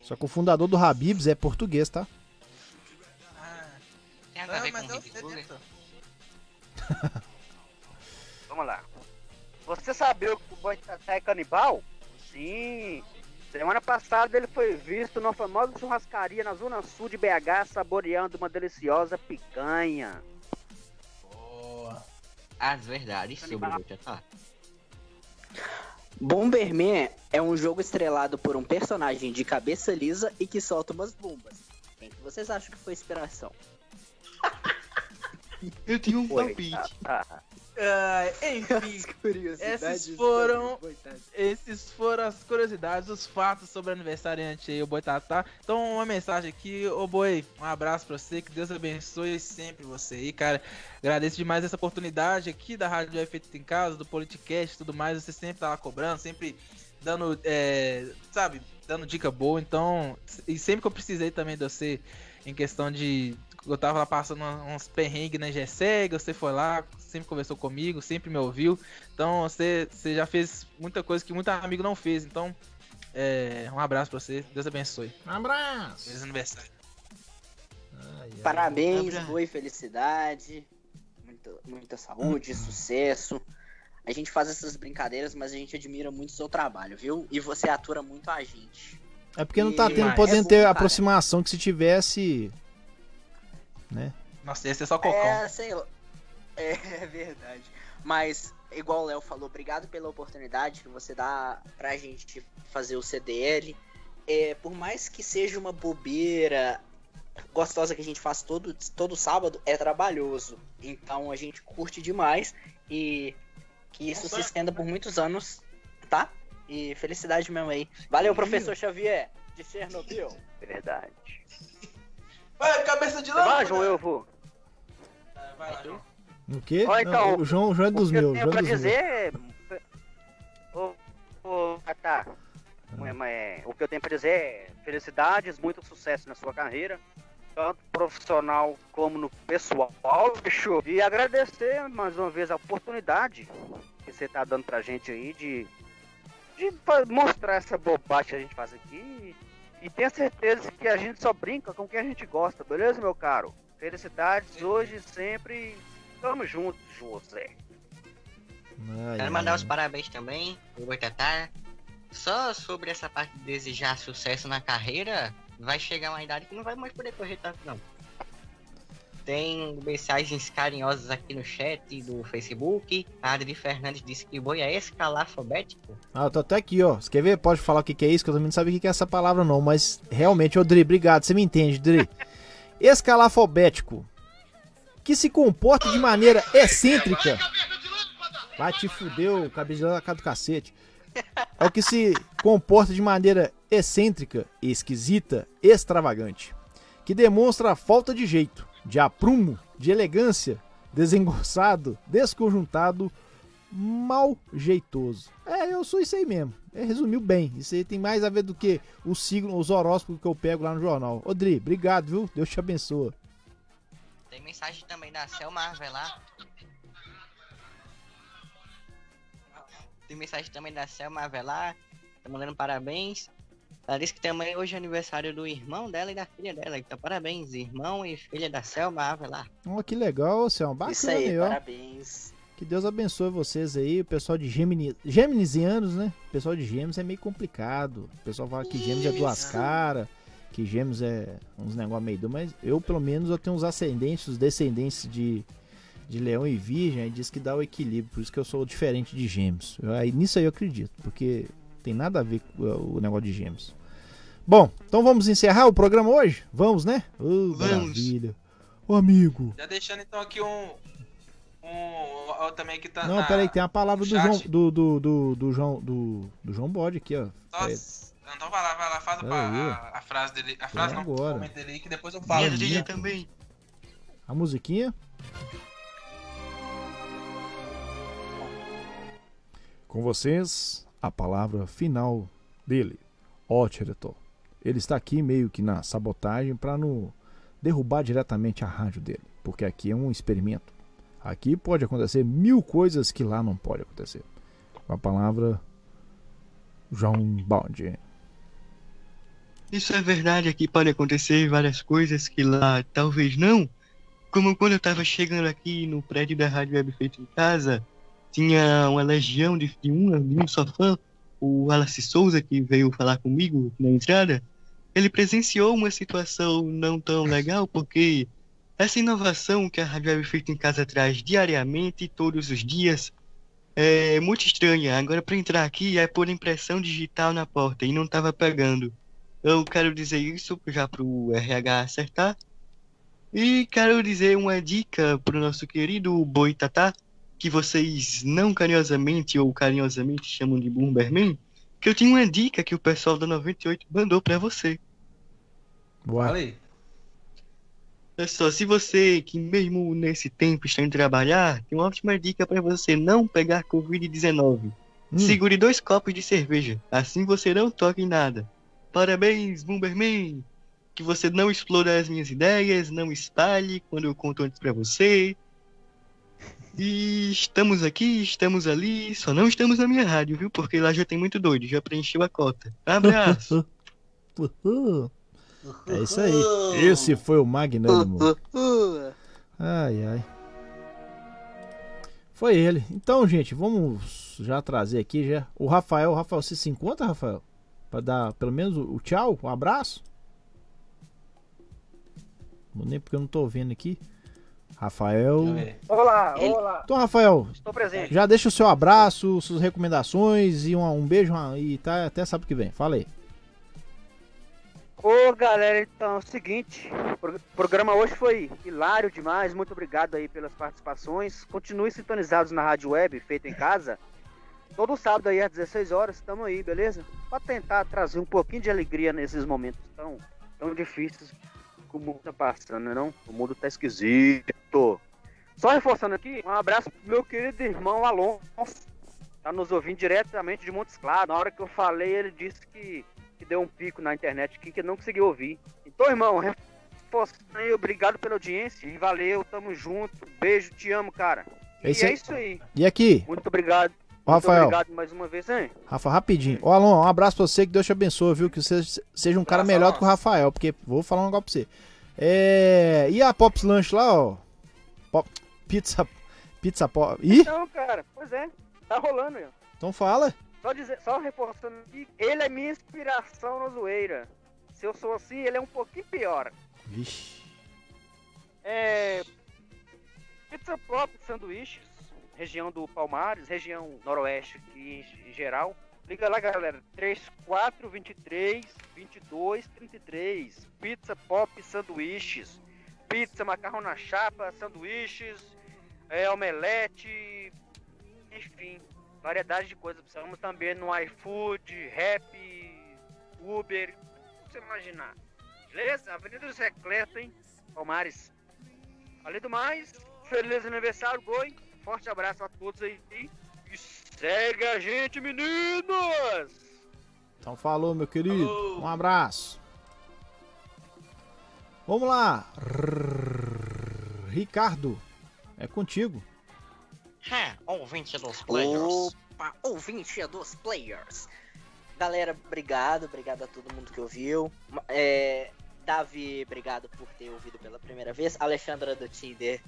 Só que o fundador do Habibs é português, tá? Tem nada a ver Não, mas com eu Big sei Burger? dentro. Vamos lá. Você sabia que o Boitatá é canibal? Sim. Semana passada ele foi visto numa famosa churrascaria na zona sul de BH saboreando uma deliciosa picanha. As verdades sobre Boitatá. Bomberman é um jogo estrelado por um personagem de cabeça lisa e que solta umas bombas. Quem que vocês acham que foi inspiração? Eu tenho um palpite. Ah, enfim, esses foram, esses foram as curiosidades, os fatos sobre o aniversariante aí, o Boitatá. Então, uma mensagem aqui, ô Boi, um abraço pra você, que Deus abençoe sempre você aí, cara. Agradeço demais essa oportunidade aqui da Rádio Efeito em Casa, do Politicast e tudo mais. Você sempre tá lá cobrando, sempre dando, é, sabe, dando dica boa. Então, e sempre que eu precisei também de você em questão de. Eu tava lá passando uns perrengues na GSEG, você foi lá, sempre conversou comigo, sempre me ouviu. Então você, você já fez muita coisa que muito amigo não fez. Então, é, um abraço pra você, Deus abençoe. Um abraço! Feliz aniversário. Parabéns, Abra- boa e felicidade, muita, muita saúde, sucesso. A gente faz essas brincadeiras, mas a gente admira muito o seu trabalho, viu? E você atura muito a gente. É porque não tá E- tendo, é podendo bom, ter cara. aproximação que se tivesse. Né? Nossa, ia ser só cocão. É, sei lá. É, é verdade. Mas, igual o Léo falou, obrigado pela oportunidade que você dá pra gente fazer o CDL. É, por mais que seja uma bobeira gostosa que a gente faz todo, todo sábado, é trabalhoso. Então a gente curte demais e que isso se estenda por muitos anos, tá? E felicidade mesmo aí. Valeu, professor Xavier, de Chernobyl. Verdade. Vai, cabeça de Vai, lâmpada! João, eu vou. Vai lá, João. O quê? Ó, então, Não, o João, o João é dos O que eu meus. tenho João é pra dos meus. dizer é- tá. É, o que eu tenho pra dizer é felicidades, muito sucesso na sua carreira, tanto profissional como no pessoal, bicho. E agradecer mais uma vez a oportunidade que você tá dando pra gente aí de, de mostrar essa bobagem que a gente faz aqui. E tenha certeza que a gente só brinca com quem a gente gosta, beleza, meu caro? Felicidades hoje e sempre. Tamo junto, José. Quero mandar os parabéns também pro Boitatá. Só sobre essa parte de desejar sucesso na carreira, vai chegar uma idade que não vai mais poder correr tanto, não. Tem mensagens carinhosas aqui no chat do Facebook. A Adri Fernandes disse que boi é escalafobético. Ah, eu tô até aqui, ó. Você quer ver? Pode falar o que, que é isso, que eu também não sabia o que, que é essa palavra, não. Mas realmente, ô Dri, obrigado. Você me entende, Dri. Escalafobético. Que se comporta de maneira excêntrica. Vai te fudeu, cabelo da cara do cacete. É o que se comporta de maneira excêntrica, esquisita, extravagante. Que demonstra a falta de jeito, de aprumo, de elegância, desengonçado, desconjuntado, mal jeitoso. É, eu sou isso aí mesmo. É, resumiu bem. Isso aí tem mais a ver do que o signo, os horóscopos que eu pego lá no jornal. Odri, obrigado, viu? Deus te abençoa. Tem mensagem também da Selma Avelar. Tem mensagem também da Selma Avelar. Tá mandando parabéns. Ela disse que também hoje é aniversário do irmão dela e da filha dela. Então, parabéns, irmão e filha da Selma Avelar. Ó, que legal, Céu. Bacana Isso aí, ó. parabéns. Que Deus abençoe vocês aí, o pessoal de Gemini, Geminisianos, né? O pessoal de Gêmeos é meio complicado. O pessoal fala que Gêmeos é duas caras, que Gêmeos é uns negócios meio do, mas eu pelo menos eu tenho uns ascendentes, os descendentes de, de Leão e Virgem, aí diz que dá o equilíbrio, por isso que eu sou diferente de Gêmeos. Eu- aí, nisso aí eu acredito, porque tem nada a ver com o negócio de Gêmeos. Bom, então vamos encerrar o programa hoje? Vamos, né? Ô, maravilha. Ô amigo. Já deixando então aqui um. Um. ó, também que tá. Não, na- peraí, tem a palavra do. João, do, do, do, do João, do, do João Bode aqui, ó. É, Nossa, então vai lá, vai lá, faz pa- a, a frase dele. A frase não, agora. o dele aí que depois eu falo. Minha também. A musiquinha. Com vocês, a palavra final dele, ó diretor. Ele está aqui meio que na sabotagem para não derrubar diretamente a rádio dele, porque aqui é um experimento. Aqui pode acontecer mil coisas que lá não pode acontecer. Com a palavra João Bode. Isso é verdade, aqui pode acontecer várias coisas que lá talvez não. Como quando eu tava chegando aqui no prédio da Rádio Web Feito em Casa, tinha uma legião de, de, um, de um só fã, o Wallace Souza, que veio falar comigo na entrada. Ele presenciou uma situação não tão legal, porque essa inovação que a Rádio Web Feito em Casa traz diariamente, todos os dias, é muito estranha. Agora, para entrar aqui, é por impressão digital na porta e não tava pegando. Eu quero dizer isso já pro RH acertar. E quero dizer uma dica pro nosso querido Boitatá, que vocês não carinhosamente ou carinhosamente chamam de Bomberman, que eu tinha uma dica que o pessoal da 98 mandou pra você. Boa. Olha só, se você que mesmo nesse tempo está indo trabalhar, tem uma ótima dica pra você não pegar Covid-19. Segure dois copos de cerveja, assim você não toca em nada. Parabéns, Bomberman! Que você não exploda as minhas ideias, não espalhe quando eu conto antes pra você. E estamos aqui, estamos ali, só não estamos na minha rádio, viu? Porque lá já tem muito doido, já preencheu a cota. Abraço! É isso aí. Esse foi o Magnânimo. Ai, ai. Foi ele. Então, gente, vamos já trazer aqui já. O Rafael, Rafael, você se encontra, Rafael? Pra dar pelo menos o, tchau, o abraço? Não nem porque eu não tô vendo aqui. Rafael. Olá, Ele- olá. Então, Rafael, Estou presente. já deixa o seu abraço, suas recomendações e um, um beijo e tá até sábado que vem. Fala aí. Ô galera, então é o seguinte, o pro- programa hoje foi hilário demais, muito obrigado aí pelas participações. Continue sintonizados na rádio web, feita em casa. Todo sábado aí às 16 horas, estamos aí, beleza? Pra tentar trazer um pouquinho de alegria nesses momentos tão, tão difíceis que o mundo tá passando, né não? O mundo tá esquisito. Só reforçando aqui, um abraço pro meu querido irmão Alonso, Tá nos ouvindo diretamente de Montes Claros. Na hora que eu falei, ele disse que, que deu um pico na internet aqui, que não conseguiu ouvir. Então, irmão, aí, obrigado pela audiência. E valeu, tamo junto. Beijo, te amo, cara. É e isso é aí. isso aí. E aqui? Muito obrigado. Ô, Muito Rafael. obrigado mais uma vez, hein? Rafa, rapidinho. Ô, Alon, um abraço pra você, que Deus te abençoe, viu? Que você seja um cara melhor do que o Rafael, porque vou falar um negócio pra você. É... E a Pops Lanche lá, ó? Pop... Pizza... Pizza Pop... Ih, Então, cara, pois é. Tá rolando, ó. então fala. Só, dizer, só reforçando que ele é minha inspiração na zoeira. Se eu sou assim, ele é um pouquinho pior. Vixe. É. Pizza Pop Sanduíches, região do Palmares, região noroeste aqui em geral. Liga lá, galera. 3423 2233. Pizza Pop Sanduíches. Pizza, macarrão na chapa, sanduíches, é, omelete, enfim, variedade de coisas. Precisamos também no iFood, Rap, Uber, o que você imaginar. Beleza? Avenida dos Recletos, hein? Palmares. Além do mais, feliz aniversário, Goi. Forte abraço a todos aí. E segue a gente, meninos! Então falou, meu querido. Um abraço. Vamos lá. Ricardo, é contigo. Ha, ouvinte dos players. Opa, ouvinte dos players. Galera, obrigado, obrigado a todo mundo que ouviu. É, Davi, obrigado por ter ouvido pela primeira vez. Alexandra do Tinder,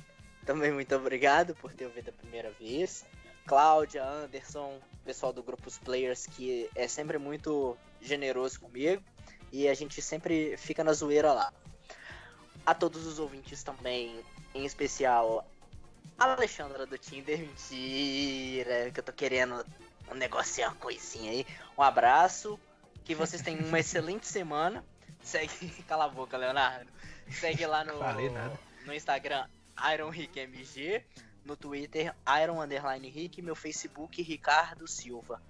também muito obrigado por ter ouvido a primeira vez. Cláudia, Anderson, pessoal do grupo Os Players, que é sempre muito generoso comigo. E a gente sempre fica na zoeira lá. A todos os ouvintes também, em especial Alexandra do Tinder, mentira, que eu tô querendo um negocinho, uma coisinha aí. Um abraço, que vocês tenham uma excelente semana. Segue, cala a boca, Leonardo. Segue lá no, no Instagram IronRickMG, no Twitter Iron Underline Rick, meu Facebook Ricardo Silva.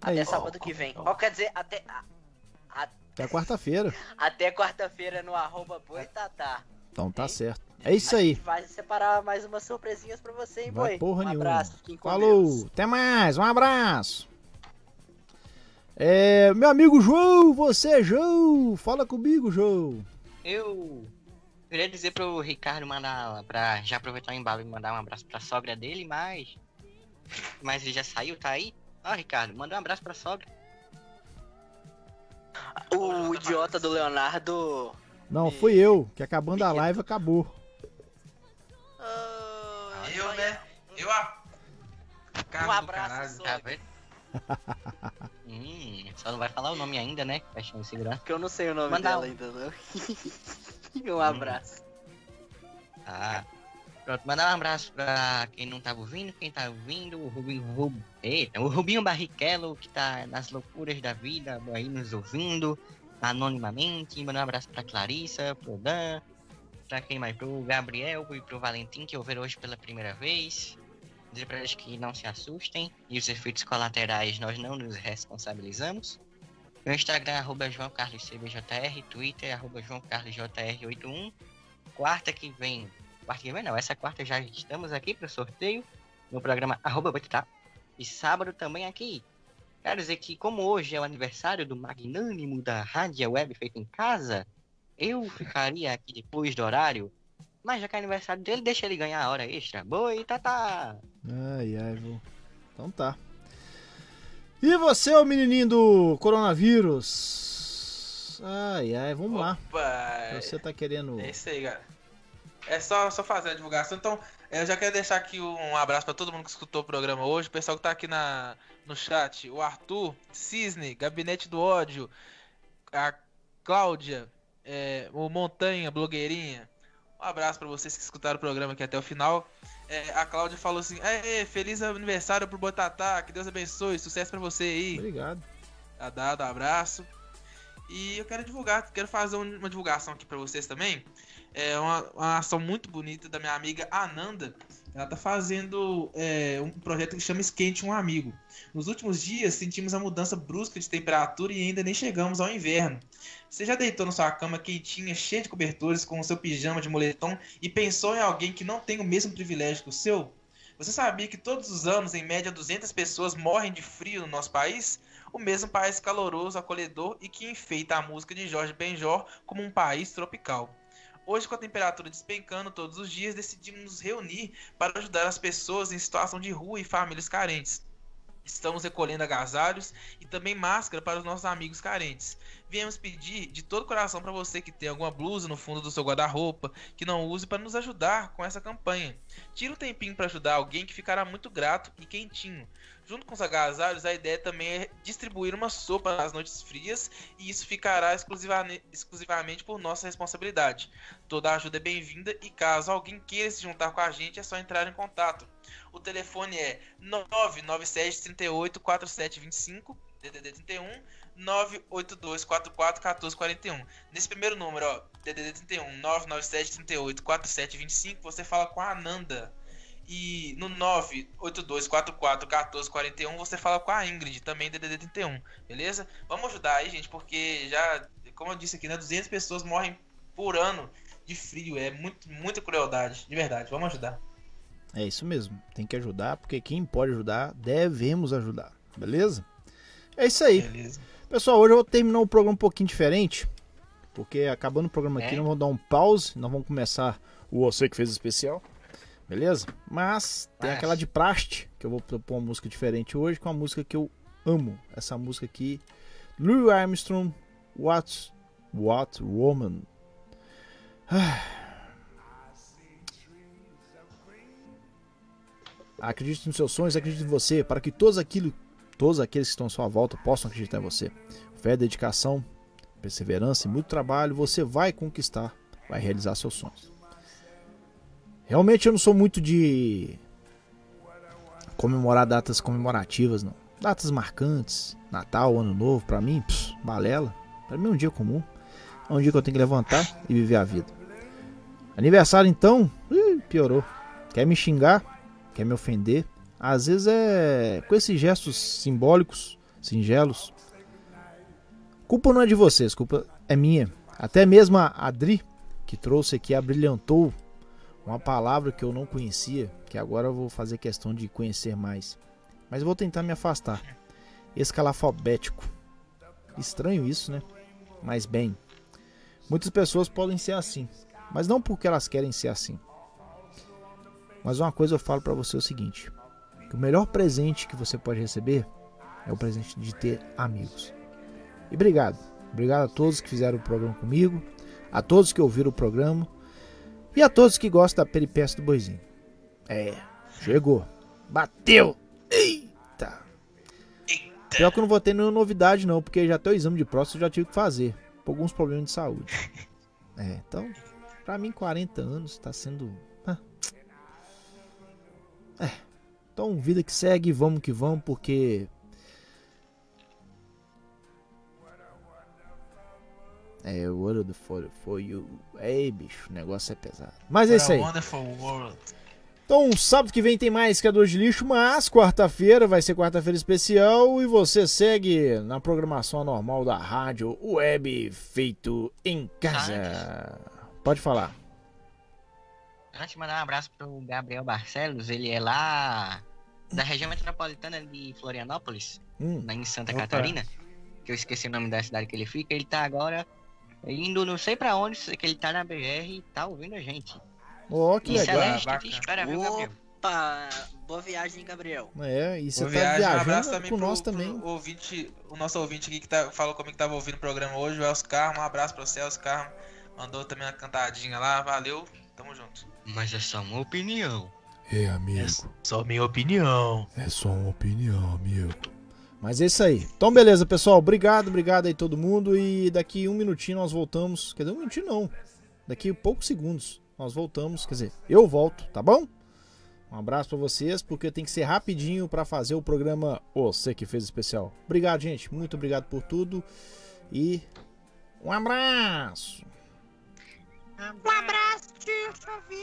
Até Aí. sábado que vem. Ó, quer dizer, até, a- Até quarta-feira. até quarta-feira no arroba boitatá. Então tá certo. É isso aí. Vai separar mais umas surpresinhas pra você, hein, Vai boi? porra um nenhuma. abraço, fiquem com Falou, Deus. até mais, um abraço. É, meu amigo João, você, João, fala comigo, João. Eu queria dizer pro Ricardo mandar pra já aproveitar o embalo e mandar um abraço pra sogra dele, mas. Mas ele já saiu, tá aí? Ó, Ricardo, manda um abraço pra sogra. O idiota do Leonardo. Não, fui eu, que acabando a live acabou. Eu, né? Eu a. Um abraço, Tá vendo? hum, só não vai falar o nome ainda, né? De segurança. Porque eu não sei o nome Manda dela um. ainda, não. um abraço. Ah. Pronto, mandar um abraço pra quem não tava ouvindo, quem tá ouvindo, o Rubinho Rub... Eita, o Rubinho Barrichello, que tá nas loucuras da vida, aí nos ouvindo, anonimamente. Mandar um abraço pra Clarissa, pro Dan, pra quem mais? Pro Gabriel e pro Valentim, que ouviram hoje pela primeira vez. Dizer pra eles que não se assustem, e os efeitos colaterais nós não nos responsabilizamos. Meu Instagram é arroba João Carlos CBJR, Twitter é arroba João Carlos JR81. Quarta que vem. Quarta que vem não, essa quarta já estamos aqui pro sorteio no programa arroba. E sábado também aqui. Quero dizer que como hoje é o aniversário do magnânimo da Rádio Web feito em casa, eu ficaria aqui depois do horário. Mas já que é aniversário dele, deixa ele ganhar a hora extra. Boitatá! Ai, ai, vou. Então tá. E você, ô menininho do coronavírus? Ai, ai, vamos lá. Opa! Você tá querendo. É isso aí, cara. É só, só fazer a divulgação. Então, eu já quero deixar aqui um abraço pra todo mundo que escutou o programa hoje. O pessoal que tá aqui na, no chat. O Arthur, Cisne, Gabinete do Ódio, a Cláudia, é, o Montanha, blogueirinha. Um abraço pra vocês que escutaram o programa aqui até o final. É, a Cláudia falou assim: "Aê, feliz aniversário pro Botatá, que Deus abençoe, sucesso pra você aí. Obrigado. Tá dado, abraço. E eu quero divulgar, quero fazer um- uma divulgação aqui pra vocês também. É uma, uma ação muito bonita da minha amiga Ananda. Ela tá fazendo é, um projeto que chama Esquente um Amigo. Nos últimos dias sentimos a mudança brusca de temperatura e ainda nem chegamos ao inverno. Você já deitou na sua cama quentinha, cheia de cobertores, com o seu pijama de moletom e pensou em alguém que não tem o mesmo privilégio que o seu? Você sabia que todos os anos, em média, 200 pessoas morrem de frio no nosso país? O mesmo país caloroso, acolhedor e que enfeita a música de Jorge Benjor como um país tropical. Hoje, com a temperatura despencando todos os dias, decidimos nos reunir para ajudar as pessoas em situação de rua e famílias carentes. Estamos recolhendo agasalhos e também máscara para os nossos amigos carentes. Viemos pedir de todo coração para você que tem alguma blusa no fundo do seu guarda-roupa, que não use, para nos ajudar com essa campanha. Tira um tempinho para ajudar alguém que ficará muito grato e quentinho. Junto com os agasalhos, a ideia também é distribuir uma sopa nas noites frias e isso ficará exclusivamente, por nossa responsabilidade. Toda ajuda é bem-vinda e caso alguém queira se juntar com a gente, é só entrar em contato. O telefone é 997 38 4725 DDD 31 982 44 1441. Nesse primeiro número, ó, DDD 31 997 38 4725, você fala com a Ananda. E no 982441441 você fala com a Ingrid, também DDD 31, beleza? Vamos ajudar aí, gente, porque já, como eu disse aqui, né, 200 pessoas morrem por ano de frio, é muito, muita crueldade, de verdade. Vamos ajudar. É isso mesmo, tem que ajudar, porque quem pode ajudar, devemos ajudar, beleza? É isso aí. Beleza. Pessoal, hoje eu vou terminar o programa um pouquinho diferente, porque acabando o programa aqui, É. nós vamos dar um pause, nós vamos começar o Você que fez especial, beleza? Mas tem Mas- aquela de praste, que eu vou propor uma música diferente hoje, com uma música que eu amo. Essa música aqui, Louis Armstrong, What, What Woman. Ah. Acredite nos seus sonhos, acredite em você, para que todos, aquilo, todos aqueles que estão à sua volta possam acreditar em você. Fé, dedicação, perseverança e muito trabalho, você vai conquistar, vai realizar seus sonhos. Realmente eu não sou muito de comemorar datas comemorativas, não. Datas marcantes, Natal, Ano Novo, pra mim, pss, balela. Pra mim é um dia comum. É um dia que eu tenho que levantar e viver a vida. Aniversário então, piorou. Quer me xingar? Quer me ofender? Às vezes é com esses gestos simbólicos, singelos. Culpa não é de vocês, culpa é minha. Até mesmo a Adri, que trouxe aqui, abrilhantou uma palavra que eu não conhecia, que agora eu vou fazer questão de conhecer mais. Mas vou tentar me afastar. Escalafobético. Estranho isso, né? Mas bem, muitas pessoas podem ser assim, mas não porque elas querem ser assim. Mas uma coisa eu falo pra você é o seguinte: o melhor presente que você pode receber é o presente de ter amigos. E obrigado. Obrigado a todos que fizeram o programa comigo, a todos que ouviram o programa e a todos que gostam da peripécia do boizinho. É, chegou. Bateu. Eita. Pior que eu não vou ter nenhuma novidade não, porque já até o exame de próstata eu já tive que fazer, por alguns problemas de saúde. É, então, pra mim 40 anos tá sendo. É. Então, vida que segue, vamos que vamos, porque É, the for, for you. Ei, bicho, o negócio é pesado. Mas é isso aí. World. Então, sábado que vem tem mais Criador de Lixo, mas quarta-feira vai ser quarta-feira especial e você segue na programação normal da rádio web feito em casa. Pode falar. Antes de mandar um abraço pro Gabriel Barcelos, ele é lá da região metropolitana de Florianópolis, Hum. lá em Santa Opa. Catarina, que eu esqueci o nome da cidade que ele fica. Ele tá agora indo não sei pra onde, que ele tá na BR e tá ouvindo a gente. Ó, que Isso legal. é leste, espera, viu, Gabriel? Opa, boa viagem, Gabriel. É, e você Boa tá viagem, um abraço viajando também com pro, nós pro também. ouvinte, o nosso ouvinte aqui que tá, falou comigo que tava ouvindo o programa hoje, o Elcio Carmo. Um abraço pra você, Elcio Carmo. Mandou também uma cantadinha lá, valeu, tamo junto. Mas é só uma opinião. É, amigo. Só minha opinião. É só uma opinião, amigo. Mas é isso aí. Então, beleza, pessoal. Obrigado, obrigado aí todo mundo. E daqui um minutinho nós voltamos. Quer dizer, um minutinho não. Daqui poucos segundos nós voltamos. Quer dizer, eu volto, tá bom? Um abraço pra vocês, porque tem que ser rapidinho pra fazer o programa Você que fez especial. Obrigado, gente. Muito obrigado por tudo. E um abraço. Um abraço, tio, vida.